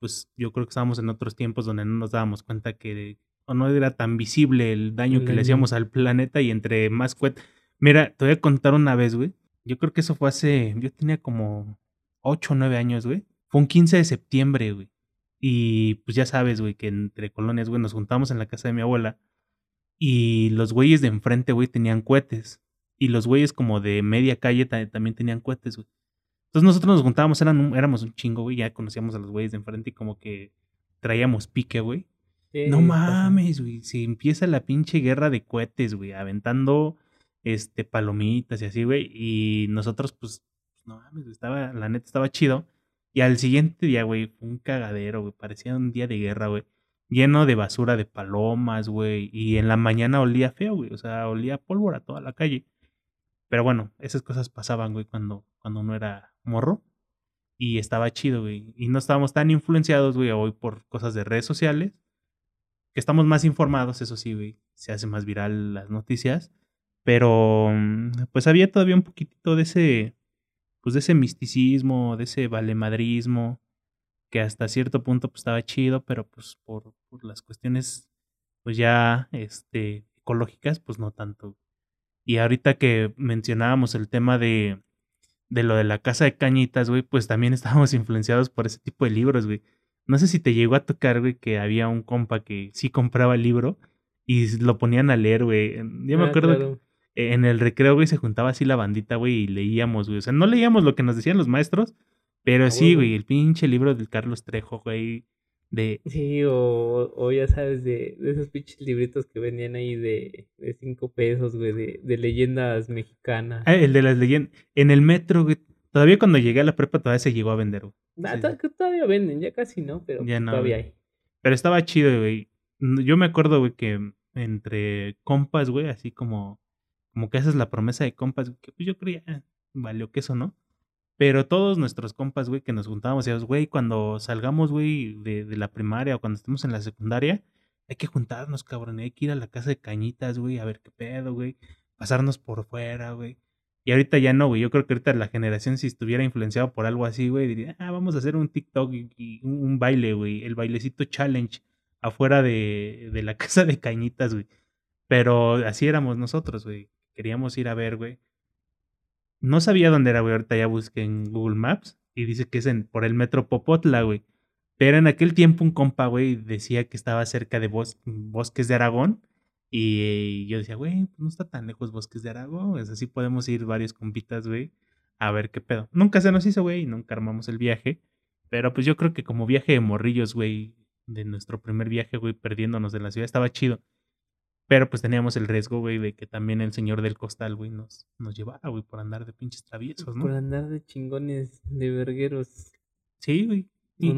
pues yo creo que estábamos en otros tiempos donde no nos dábamos cuenta que o no era tan visible el daño que le hacíamos al planeta y entre más cohetes. Mira, te voy a contar una vez, güey. Yo creo que eso fue hace, yo tenía como 8 o 9 años, güey. Fue un 15 de septiembre, güey. Y pues ya sabes, güey, que entre colonias, güey, nos juntamos en la casa de mi abuela. Y los güeyes de enfrente, güey, tenían cohetes. Y los güeyes como de media calle ta- también tenían cohetes, güey. Entonces nosotros nos juntábamos, eran un- éramos un chingo, güey. Ya conocíamos a los güeyes de enfrente y como que traíamos pique, güey. Sí, No mames, güey. Se empieza la pinche guerra de cohetes, güey. Aventando este palomitas y así, güey. Y nosotros, pues, no mames, estaba, la neta estaba chido. Y al siguiente día, güey, fue un cagadero, güey. Parecía un día de guerra, güey. Lleno de basura de palomas, güey. Y en la mañana olía feo, güey. O sea, olía pólvora toda la calle. Pero bueno, esas cosas pasaban, güey, cuando, cuando uno era morro. Y estaba chido, güey. Y no estábamos tan influenciados, güey, hoy por cosas de redes sociales. Que estamos más informados, eso sí, güey. Se hace más viral las noticias. Pero, mm, pues había todavía un poquitito de ese, pues de ese misticismo, de ese valemadrismo, que hasta cierto punto pues estaba chido, pero pues por, por las cuestiones, pues ya, este, ecológicas, pues no tanto. Y ahorita que mencionábamos el tema de, de lo de la casa de cañitas, güey, pues también estábamos influenciados por ese tipo de libros, güey. No sé si te llegó a tocar, güey, que había un compa que sí compraba el libro y lo ponían a leer, güey. Yo me Ah, acuerdo claro. que en el recreo, güey, se juntaba así la bandita, güey, y leíamos, güey. O sea, no leíamos lo que nos decían los maestros, pero A sí, güey, el pinche libro del Carlos Trejo, güey, de... Sí, o, o ya sabes, de, de esos pinches libritos que venían ahí de, de cinco pesos, güey, de, de leyendas mexicanas. Ah, el de las leyendas. En el metro, güey. Todavía cuando llegué a la prepa todavía se llegó a vender, güey. Ah, sí, que todavía venden, ya casi no, pero Ya no, todavía güey. hay. Pero estaba chido, güey. Yo me acuerdo, güey, que entre compas, güey, así como, como que esa es la promesa de compas, que pues yo creía, "Ah, valió que eso, ¿no? Pero todos nuestros compas, güey, que nos juntábamos, decíamos, güey, cuando salgamos, güey, de, de la primaria o cuando estemos en la secundaria, hay que juntarnos, cabrón, hay que ir a la casa de cañitas, güey, a ver qué pedo, güey, pasarnos por fuera, güey. Y ahorita ya no, güey. Yo creo que ahorita la generación, si estuviera influenciada por algo así, güey, diría, ah, vamos a hacer un TikTok y, y un, un baile, güey. El bailecito challenge afuera de, de la casa de cañitas, güey. Pero así éramos nosotros, güey. Queríamos ir a ver, güey. No sabía dónde era, güey. Ahorita ya busqué en Google Maps y dice que es en, por el metro Popotla, güey. Pero en aquel tiempo un compa, güey, decía que estaba cerca de bos- bosques de Aragón. Y yo decía, güey, pues no está tan lejos Bosques de Aragón. Es así podemos ir varios compitas, güey, a ver qué pedo. Nunca se nos hizo, güey, y nunca armamos el viaje. Pero pues yo creo que como viaje de morrillos, güey, de nuestro primer viaje, güey, perdiéndonos de la ciudad, estaba chido. Pero pues teníamos el riesgo, güey, de que también el señor del costal, güey, nos, nos llevara, güey, por andar de pinches traviesos, ¿no? Por andar de chingones, de vergueros. Sí, güey. Y-.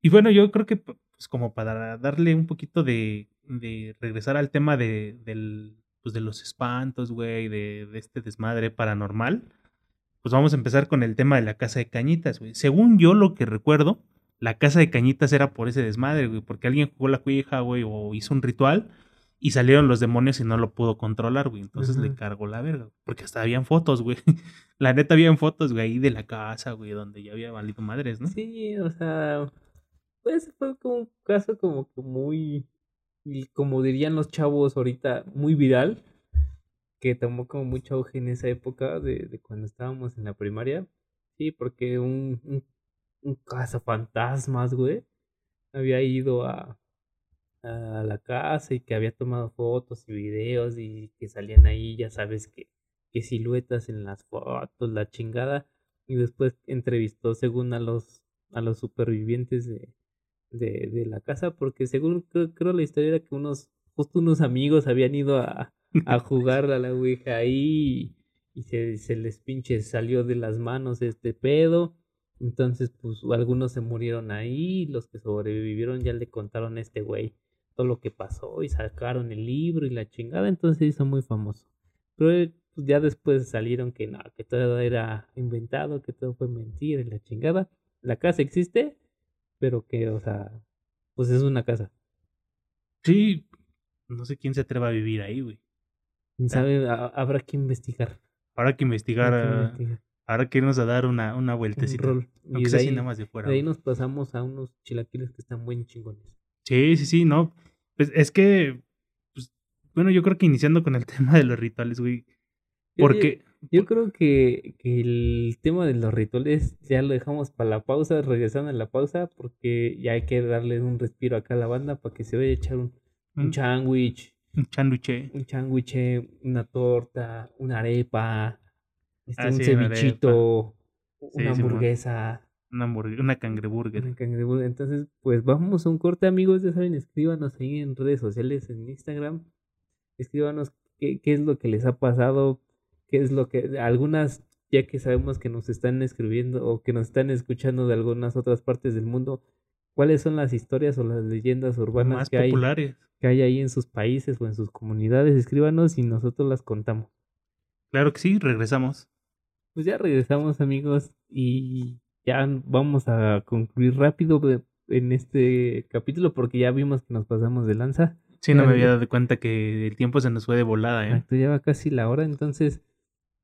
Y bueno, yo creo que pues como para darle un poquito de, de regresar al tema de, del, pues, de los espantos, güey, de, de este desmadre paranormal, pues vamos a empezar con el tema de la casa de cañitas, güey. Según yo lo que recuerdo, la casa de cañitas era por ese desmadre, güey, porque alguien jugó la cuija, güey, o hizo un ritual y salieron los demonios y no lo pudo controlar, güey. Entonces le cargó la verga, porque hasta habían fotos, güey. La neta habían fotos, güey, ahí de la casa, güey, donde ya había valido madres, ¿no? Sí, o sea, pues fue como un caso como que muy, como dirían los chavos ahorita, muy viral, que tomó como mucho auge en esa época de, de cuando estábamos en la primaria. Sí, porque un, un, un cazafantasmas, güey, había ido a, a la casa y que había tomado fotos y videos y que salían ahí, ya sabes que, que siluetas en las fotos, la chingada, y después entrevistó según a los a los supervivientes de, de, la casa, porque según creo, creo la historia era que unos, justo unos amigos habían ido a, a jugar a la Ouija ahí y, y se, se les pinche salió de las manos este pedo. Entonces, pues algunos se murieron ahí, los que sobrevivieron ya le contaron a este güey todo lo que pasó y sacaron el libro y la chingada, entonces se hizo muy famoso. Pero pues, ya después salieron que no, que todo era inventado, que todo fue mentira y la chingada. La casa existe, pero que, o sea, pues es una casa. Sí, no sé quién se atreva a vivir ahí, güey. ¿Quién sabe? Ha- habrá que investigar. Habrá que investigar, habrá que ah, investigar. habrá que irnos a dar una, una Un vueltecita. rol. Y Aunque de sea ahí, así nada más de fuera. de ahí nos pasamos a unos chilaquiles que están buen chingones. Sí, sí, sí, no. Pues es que, pues, bueno, yo creo que iniciando con el tema de los rituales, güey. Yo- Porque, Yo creo que, que el tema de los rituales ya lo dejamos para la pausa, regresando a la pausa, porque ya hay que darle un respiro acá a la banda para que se vaya a echar un, un un, sándwich, un chanduche. un sándwich, una torta, una arepa, este, Ah, un sí, una cevichito, Sí, una hamburguesa, Una, una cangreburger. una cangreburger. Entonces, pues vamos a un corte, amigos. Ya saben, escríbanos ahí en redes sociales, en Instagram. Escríbanos qué, qué es lo que les ha pasado, qué es lo que. Algunas, ya que sabemos que nos están escribiendo o que nos están escuchando de algunas otras partes del mundo, cuáles son las historias o las leyendas urbanas Más que hay, populares. que hay ahí en sus países o en sus comunidades. Escríbanos y nosotros las contamos. Claro que sí, regresamos. Pues ya regresamos amigos y ya vamos a concluir rápido en este capítulo porque ya vimos que nos pasamos de lanza. Sí, no me había dado cuenta que el tiempo se nos fue de volada, ¿eh? Exacto, ya va casi la hora, entonces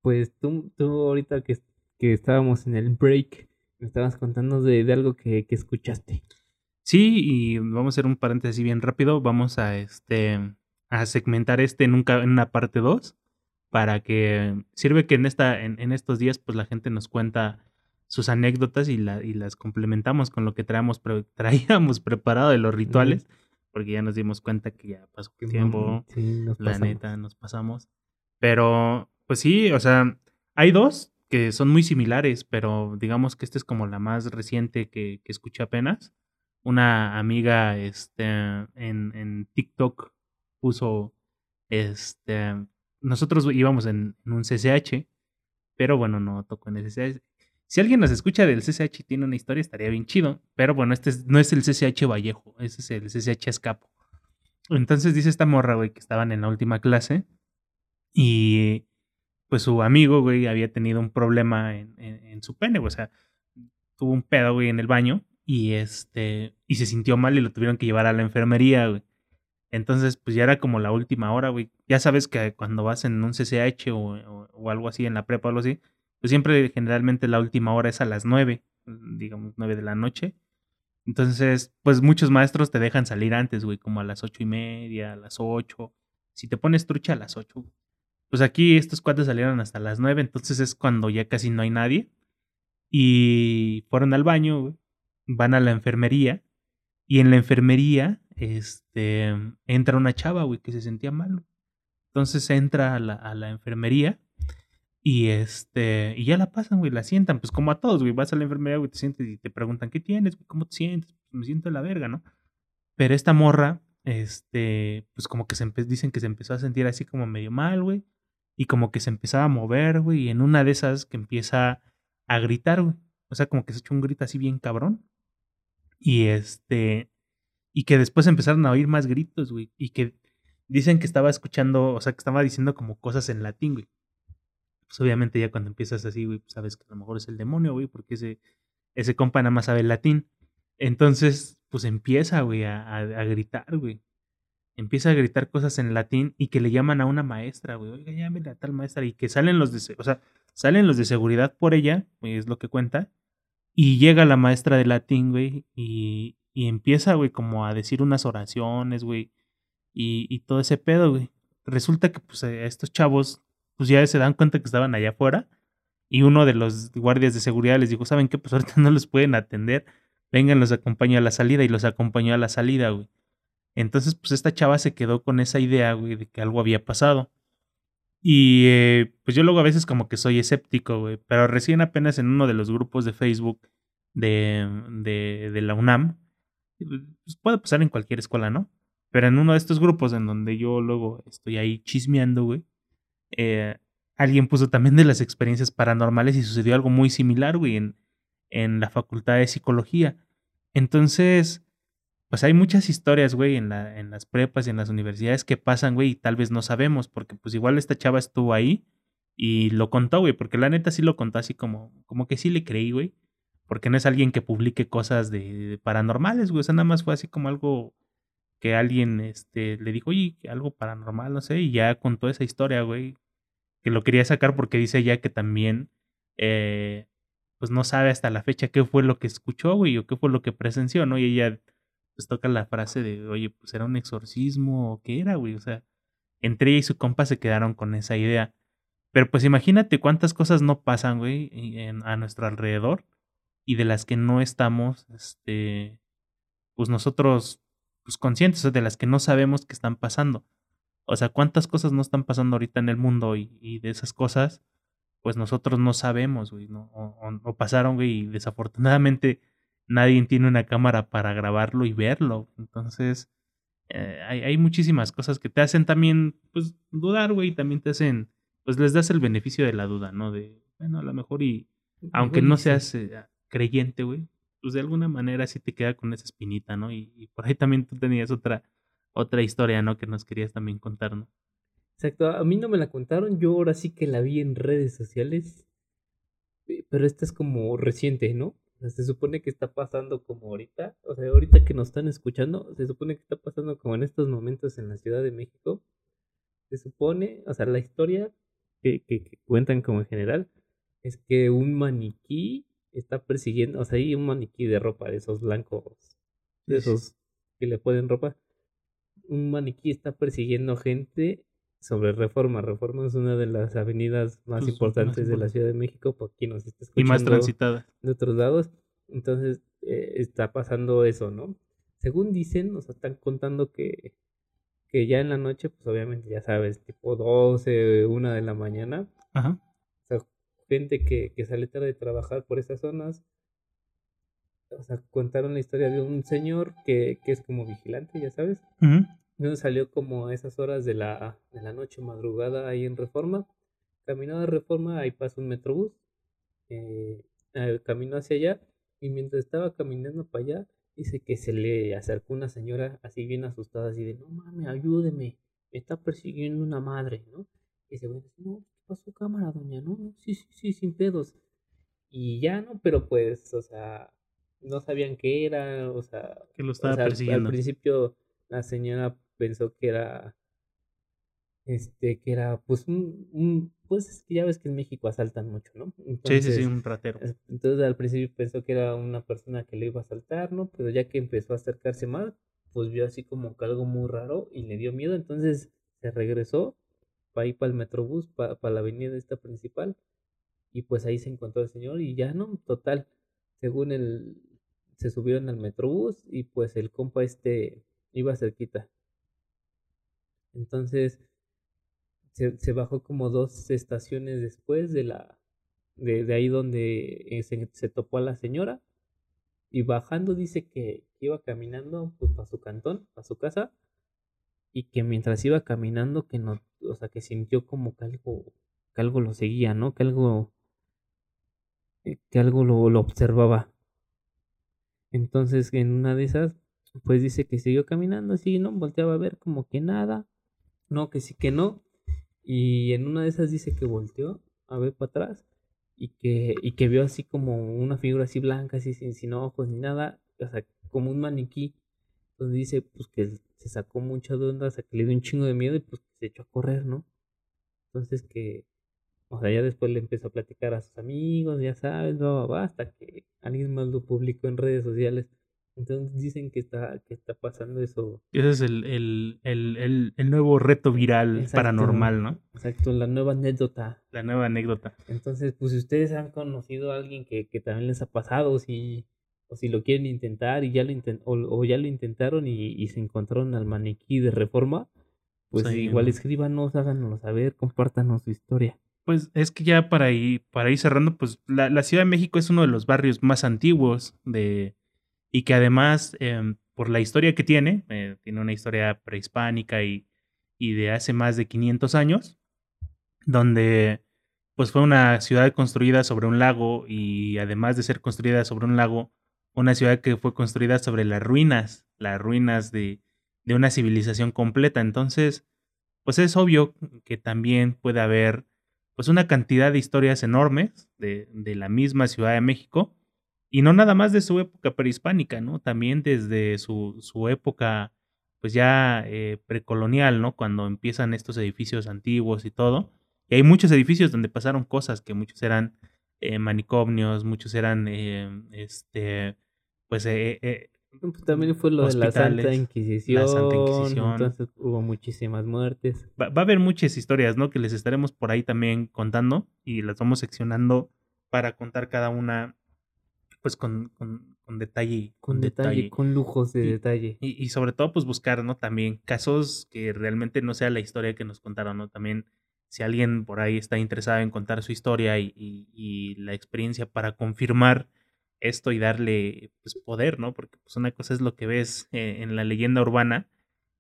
pues tú, tú ahorita que, que estábamos en el break me estabas contando de, de algo que, que escuchaste. Sí, y vamos a hacer un paréntesis bien rápido. Vamos a este a segmentar este en, un en una parte 2 para que sirve que en esta en, en estos días pues la gente nos cuenta sus anécdotas y, la, y las complementamos con lo que pre- traíamos preparado de los rituales. porque ya nos dimos cuenta que ya pasó tiempo. Sí, nos la pasamos. neta, nos pasamos. Pero, pues sí, o sea, hay dos que son muy similares, pero digamos que esta es como la más reciente que, que escuché apenas. Una amiga este, en, en TikTok puso, este, nosotros íbamos en, en un CCH, pero bueno, no tocó en el CCH. Si alguien nos escucha del CCH y tiene una historia, estaría bien chido. Pero bueno, este es- no es el CCH Vallejo, ese es el CCH Escapo. Entonces dice esta morra, güey, que estaban en la última clase y pues su amigo, güey, había tenido un problema en, su pene, güey, o sea, tuvo un pedo, güey, en el baño y este, y se sintió mal y lo tuvieron que llevar a la enfermería, güey. Entonces, pues ya era como la última hora, güey. Ya sabes que cuando vas en un CCH o, o- o algo así, en la prepa o algo así, pues siempre generalmente la última hora es a las nueve, digamos, nueve de la noche. Entonces, pues muchos maestros te dejan salir antes, güey, como a las ocho y media, a las ocho. Si te pones trucha a las ocho. Pues aquí estos cuates salieron hasta las nueve, entonces es cuando ya casi no hay nadie. Y fueron al baño, güey. Van a la enfermería. Y en la enfermería, este, entra una chava, güey, que se sentía mal. Entonces entra a la, a la enfermería y este, y ya la pasan, güey, la sientan, pues como a todos, güey, vas a la enfermería, güey, te sientes y te preguntan, ¿qué tienes, güey? ¿Cómo te sientes? Pues me siento de la verga, ¿no? Pero esta morra, este, pues como que se dicen que se empezó a sentir así como medio mal, güey, y como que se empezaba a mover, güey, y en una de esas que empieza a gritar, güey, o sea, como que se echó un grito así bien cabrón, y este, y que después empezaron a oír más gritos, güey, y que dicen que estaba escuchando, o sea, que estaba diciendo como cosas en latín, güey. Pues obviamente ya cuando empiezas así, güey, pues sabes que a lo mejor es el demonio, güey, porque ese, ese compa nada más sabe el latín. Entonces, pues empieza, güey, a, gritar, güey. Empieza a gritar cosas en latín y que le llaman a una maestra, güey. Oiga, llámele a tal maestra. Y que salen los de, o sea, salen los de seguridad por ella, güey, es lo que cuenta. Y llega la maestra de latín, güey, y, y empieza, güey, como a decir unas oraciones, güey, y, y todo ese pedo, güey. Resulta que, pues, a estos chavos, pues ya se dan cuenta que estaban allá afuera, y uno de los guardias de seguridad les dijo, ¿saben qué? Pues ahorita no los pueden atender, vengan, los acompaño a la salida, y los acompañó a la salida, güey. Entonces, pues esta chava se quedó con esa idea, güey, de que algo había pasado. Y eh, pues yo luego a veces como que soy escéptico, güey, pero recién apenas en uno de los grupos de Facebook de, de, de la UNAM, pues puede pasar en cualquier escuela, ¿no? Pero en uno de estos grupos en donde yo luego estoy ahí chismeando, güey, eh, alguien puso también de las experiencias paranormales y sucedió algo muy similar, güey, en, en la facultad de psicología. Entonces, pues hay muchas historias, güey, en, la, en las prepas y en las universidades que pasan, güey, y tal vez no sabemos, porque pues igual esta chava estuvo ahí y lo contó, güey, porque la neta sí lo contó así como, como que sí le creí, güey, porque no es alguien que publique cosas de, de paranormales, güey, o sea, nada más fue así como algo que alguien, este, le dijo, oye, algo paranormal, no sé, y ya contó esa historia, güey, que lo quería sacar porque dice ya que también, eh, pues no sabe hasta la fecha qué fue lo que escuchó, güey, o qué fue lo que presenció, ¿no? Y ella pues toca la frase de, oye, pues era un exorcismo o qué era, güey. O sea, entre ella y su compa se quedaron con esa idea. Pero pues imagínate cuántas cosas no pasan, güey, en- a nuestro alrededor y de las que no estamos, este, pues nosotros, pues conscientes, de las que no sabemos que están pasando. O sea, cuántas cosas no están pasando ahorita en el mundo y, y de esas cosas, pues nosotros no sabemos, güey, ¿no? O, o- o pasaron, güey, y desafortunadamente nadie tiene una cámara para grabarlo y verlo. Entonces, eh, hay, hay muchísimas cosas que te hacen también, pues, dudar, güey, y también te hacen, pues les das el beneficio de la duda, ¿no? De, bueno, a lo mejor y, aunque Igual no seas eh, creyente, güey, pues de alguna manera sí te queda con esa espinita, ¿no? Y, por ahí también tú tenías otra, otra historia, ¿no? Que nos querías también contar, ¿no? Exacto, a mí no me la contaron, yo ahora sí que la vi en redes sociales, eh, pero esta es como reciente, ¿no? O sea, se supone que está pasando como ahorita, o sea, ahorita que nos están escuchando, se supone que está pasando como en estos momentos en la Ciudad de México. Se supone, o sea, la historia que, que, que cuentan como en general es que un maniquí está persiguiendo, o sea, hay un maniquí de ropa, de esos blancos, de esos que le ponen ropa. Un maniquí está persiguiendo gente sobre Reforma. Reforma es una de las avenidas más Pues, más importantes de la. Ciudad de México, por quien nos está Y más escuchando transitada. de otros lados. Entonces, eh, está pasando eso, ¿no? según dicen, nos están contando que, que ya en la noche, pues obviamente ya sabes, tipo 12, 1 de la mañana. Ajá. Gente que, que sale tarde de trabajar por esas zonas. O sea, contaron la historia de un señor que, que es como vigilante, ya sabes. Ujú. Entonces salió como a esas horas de la, de la noche, madrugada, ahí en Reforma. Caminó de Reforma, ahí pasa un metrobús. eh, eh, caminó hacia allá y mientras estaba caminando para allá, dice que se le acercó una señora así bien asustada, así de, no mames, ayúdeme, me está persiguiendo una madre, ¿no? Y güey dice, no, ¿qué pasó cámara, doña? No, sí, sí, sí, sin pedos. Y ya, ¿no? Pero pues, o sea, no sabían qué era, o sea, Que lo o estaba sea, persiguiendo. Al principio la señora pensó que era, este, que era, pues, un, un- pues, es que ya ves que en México asaltan mucho, ¿no? Sí, sí, sí, un ratero. es- entonces al principio pensó que era una persona que le iba a asaltar, ¿no? Pero ya que empezó a acercarse más, pues vio así como que algo muy raro y le dio miedo, entonces se regresó para ir para el metrobús, para la avenida esta principal, y pues ahí se encontró el señor y ya no, total, según el, se subieron al metrobús y pues el compa este iba cerquita. Entonces se, se bajó como dos estaciones después de la, de, de ahí donde eh, se, se topó a la señora y bajando dice que iba caminando pues para su cantón, para su casa y que mientras iba caminando que no, o sea, que sintió como que algo, que algo lo seguía, ¿no? Que algo, eh, que algo lo, lo observaba. Entonces, en una de esas, pues dice que siguió caminando así, ¿no? Volteaba a ver como que nada, no, que sí que no. Y en una de esas dice que volteó a ver para atrás y que, y que vio así como una figura así blanca, así sin, sin ojos ni nada, o sea, como un maniquí. Entonces dice, pues que se sacó mucha de onda, que le dio un chingo de miedo y pues se echó a correr, ¿no? Entonces que, o sea, ya después le empezó a platicar a sus amigos, ya sabes, va, va, va, hasta que alguien más lo publicó en redes sociales. Entonces dicen que está, que está pasando eso. Ese es el, el, el, el, el nuevo reto viral Exacto. paranormal, ¿no? Exacto, la nueva anécdota. La nueva anécdota. Entonces, pues si ustedes han conocido a alguien que, que también les ha pasado, si, o si lo quieren intentar y ya lo o, o ya lo intentaron y, y se encontraron al maniquí de reforma, pues Sí. igual escríbanos, háganos saber, compártanos su historia. Pues es que ya para ir, para ir cerrando, pues la, la Ciudad de México es uno de los barrios más antiguos de, y que además, em, por la historia que tiene, eh, tiene una historia prehispánica y, y de hace más de 500 años, donde pues fue una ciudad construida sobre un lago y además de ser construida sobre un lago, una ciudad que fue construida sobre las ruinas, las ruinas de, de una civilización completa. Entonces, pues es obvio que también puede haber pues una cantidad de historias enormes de, de la misma Ciudad de México y no nada más de su época prehispánica, ¿no? También desde su, su época pues ya eh, precolonial, ¿no? Cuando empiezan estos edificios antiguos y todo. Y hay muchos edificios donde pasaron cosas que muchos eran eh, manicomios, muchos eran, eh, este, pues, eh, eh, Pues también fue lo de la Santa Inquisición, la Santa Inquisición. entonces hubo muchísimas muertes. va, va a haber muchas historias, ¿no? Que les estaremos por ahí también contando y las vamos seccionando para contar cada una, pues, con, con, con detalle. Con detalle, con lujos de Y- detalle. Y, y sobre todo, pues buscar, ¿no? También casos que realmente no sea la historia que nos contaron, ¿no? También si alguien por ahí está interesado en contar su historia y- y la experiencia para confirmar esto y darle pues, poder, ¿no? Porque pues una cosa es lo que ves eh, en la leyenda urbana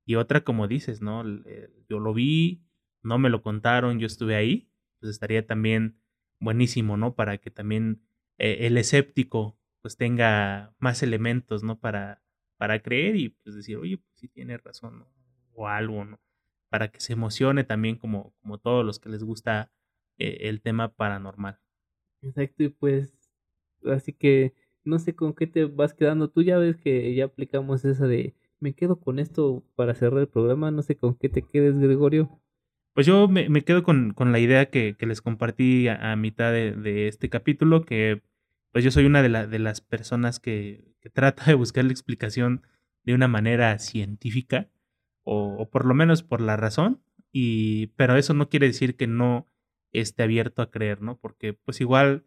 y otra, como dices, ¿no? El- Yo lo vi, no me lo contaron, yo estuve ahí, pues estaría también buenísimo, ¿no? Para que también eh, el escéptico pues tenga más elementos, ¿no? Para, para creer y pues decir, oye, pues sí tiene razón, ¿no? O algo, ¿no? Para que se emocione también como, como todos los que les gusta eh, el tema paranormal. Exacto, y pues, así que no sé con qué te vas quedando. Tú ya ves que ya aplicamos esa de, me quedo con esto para cerrar el programa, no sé con qué te quedes, Gregorio. Pues yo me, me quedo con, con la idea que, que les compartí a, mitad de, de este capítulo, que pues yo soy una de, la- de las personas que, que trata de buscar la explicación de una manera científica, o, o por lo menos por la razón, y, pero eso no quiere decir que no esté abierto a creer, ¿no? Porque pues igual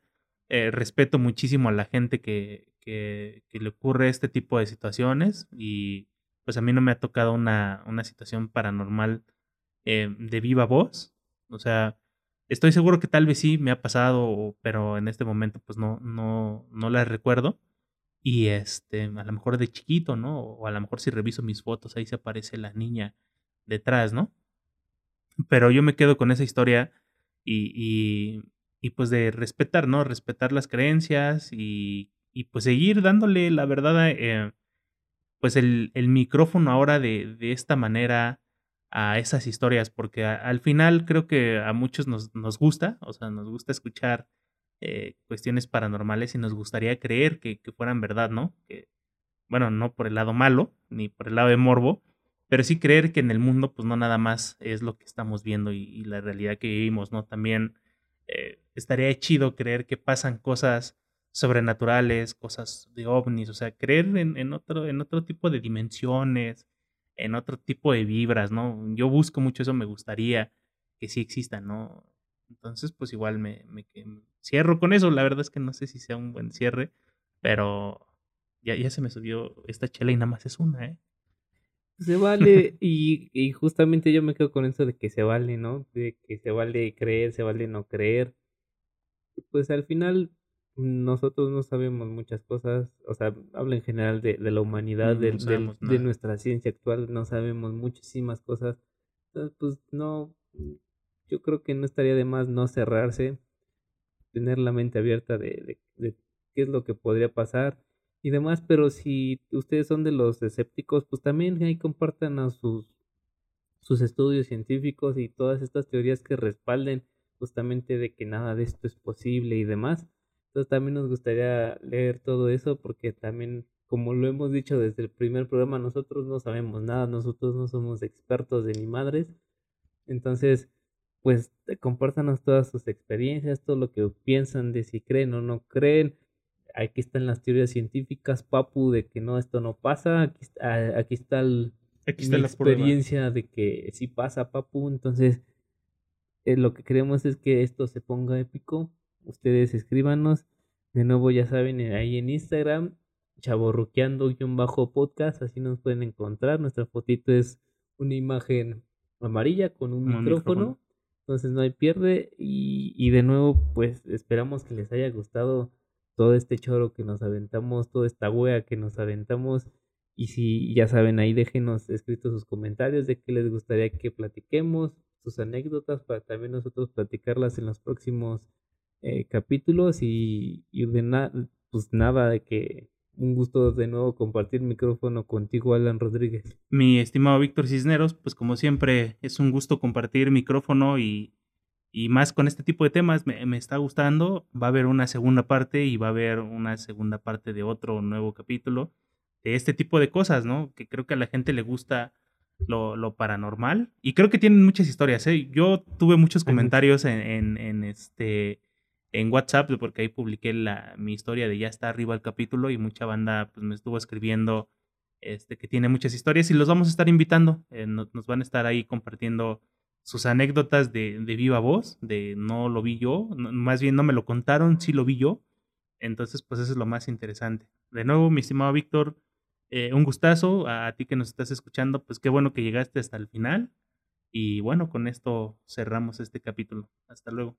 eh, respeto muchísimo a la gente que, que, le ocurre este tipo de situaciones y pues a mí no me ha tocado una, una situación paranormal eh, de viva voz. O sea, estoy seguro que tal vez sí me ha pasado, pero en este momento pues no, no, no la recuerdo. Y este, a lo mejor de chiquito, ¿no? O a lo mejor si reviso mis fotos, ahí se aparece la niña detrás, ¿no? Pero yo me quedo con esa historia y, y, y pues de respetar, ¿no? Respetar las creencias y, y pues seguir dándole la verdad, eh, pues el, el, micrófono ahora de, de, esta manera a esas historias, porque al final creo que a muchos nos, nos gusta, o sea, nos gusta escuchar eh, cuestiones paranormales y nos gustaría creer que, que, fueran verdad, ¿no? Que, bueno, no por el lado malo, ni por el lado de morbo, pero sí creer que en el mundo, pues no nada más es lo que estamos viendo y, la realidad que vivimos, ¿no? También eh, estaría chido creer que pasan cosas sobrenaturales, cosas de ovnis, o sea, creer en, en, otro, en otro tipo de dimensiones, en otro tipo de vibras, ¿no? Yo busco mucho eso, me gustaría que sí existan, ¿no? Entonces, pues igual me, me, cierro con eso. La verdad es que no sé si sea un buen cierre, pero ya, ya se me subió esta chela y nada más es una, ¿eh? Se vale, y, y justamente yo me quedo con eso de que se vale, ¿no? De que se vale creer, se vale no creer. Pues al final nosotros no sabemos muchas cosas, o sea, hablo en general de, de la humanidad, de, de, nuestra ciencia actual, no sabemos muchísimas cosas. Entonces, pues no, yo creo que no estaría de más no cerrarse, tener la mente abierta de, de, qué es lo que podría pasar y demás, pero si ustedes son de los escépticos, pues también ahí compartan sus, sus estudios científicos y todas estas teorías que respalden justamente de que nada de esto es posible y demás. Entonces también nos gustaría leer todo eso porque también, como lo hemos dicho desde el primer programa, nosotros no sabemos nada, nosotros no somos expertos de ni madres. Entonces, pues compártanos todas sus experiencias, todo lo que piensan de si creen o no creen. Aquí están las teorías científicas, Papu, de que no, esto no pasa. Aquí, está, aquí está, la experiencia de que sí pasa, Papu. Entonces, eh, lo que queremos es que esto se ponga épico. Ustedes escríbanos. De nuevo, ya saben, eh, ahí en Instagram, chaborruqueando-podcast, así nos pueden encontrar. Nuestra fotito es una imagen amarilla con un, micrófono entonces no hay pierde y, y de nuevo pues esperamos que les haya gustado todo este choro que nos aventamos, toda esta wea que nos aventamos. Y si ya saben, ahí déjenos escritos sus comentarios de qué les gustaría que platiquemos, sus anécdotas para también nosotros platicarlas en los próximos eh, capítulos. Y, y de nada, pues nada de que un gusto de nuevo compartir micrófono contigo, Alan Rodríguez. Mi estimado Víctor Cisneros, pues como siempre es un gusto compartir micrófono y, y más con este tipo de temas. Me, me, está gustando. Va a haber una segunda parte y va a haber una segunda parte de otro nuevo capítulo de este tipo de cosas, ¿no? Que creo que a la gente le gusta lo, lo paranormal y creo que tienen muchas historias. ¿eh? Yo tuve muchos comentarios en, en, en este en WhatsApp, porque ahí publiqué la, mi historia de ya está arriba el capítulo y mucha banda pues, me estuvo escribiendo este, que tiene muchas historias y los vamos a estar invitando. Eh, nos, van a estar ahí compartiendo sus anécdotas de, de viva voz, de no lo vi yo, más bien no me lo contaron, sí lo vi yo. Entonces, pues eso es lo más interesante. De nuevo, mi estimado Víctor, eh, un gustazo a ti que nos estás escuchando, pues qué bueno que llegaste hasta el final. Y bueno, con esto cerramos este capítulo. Hasta luego.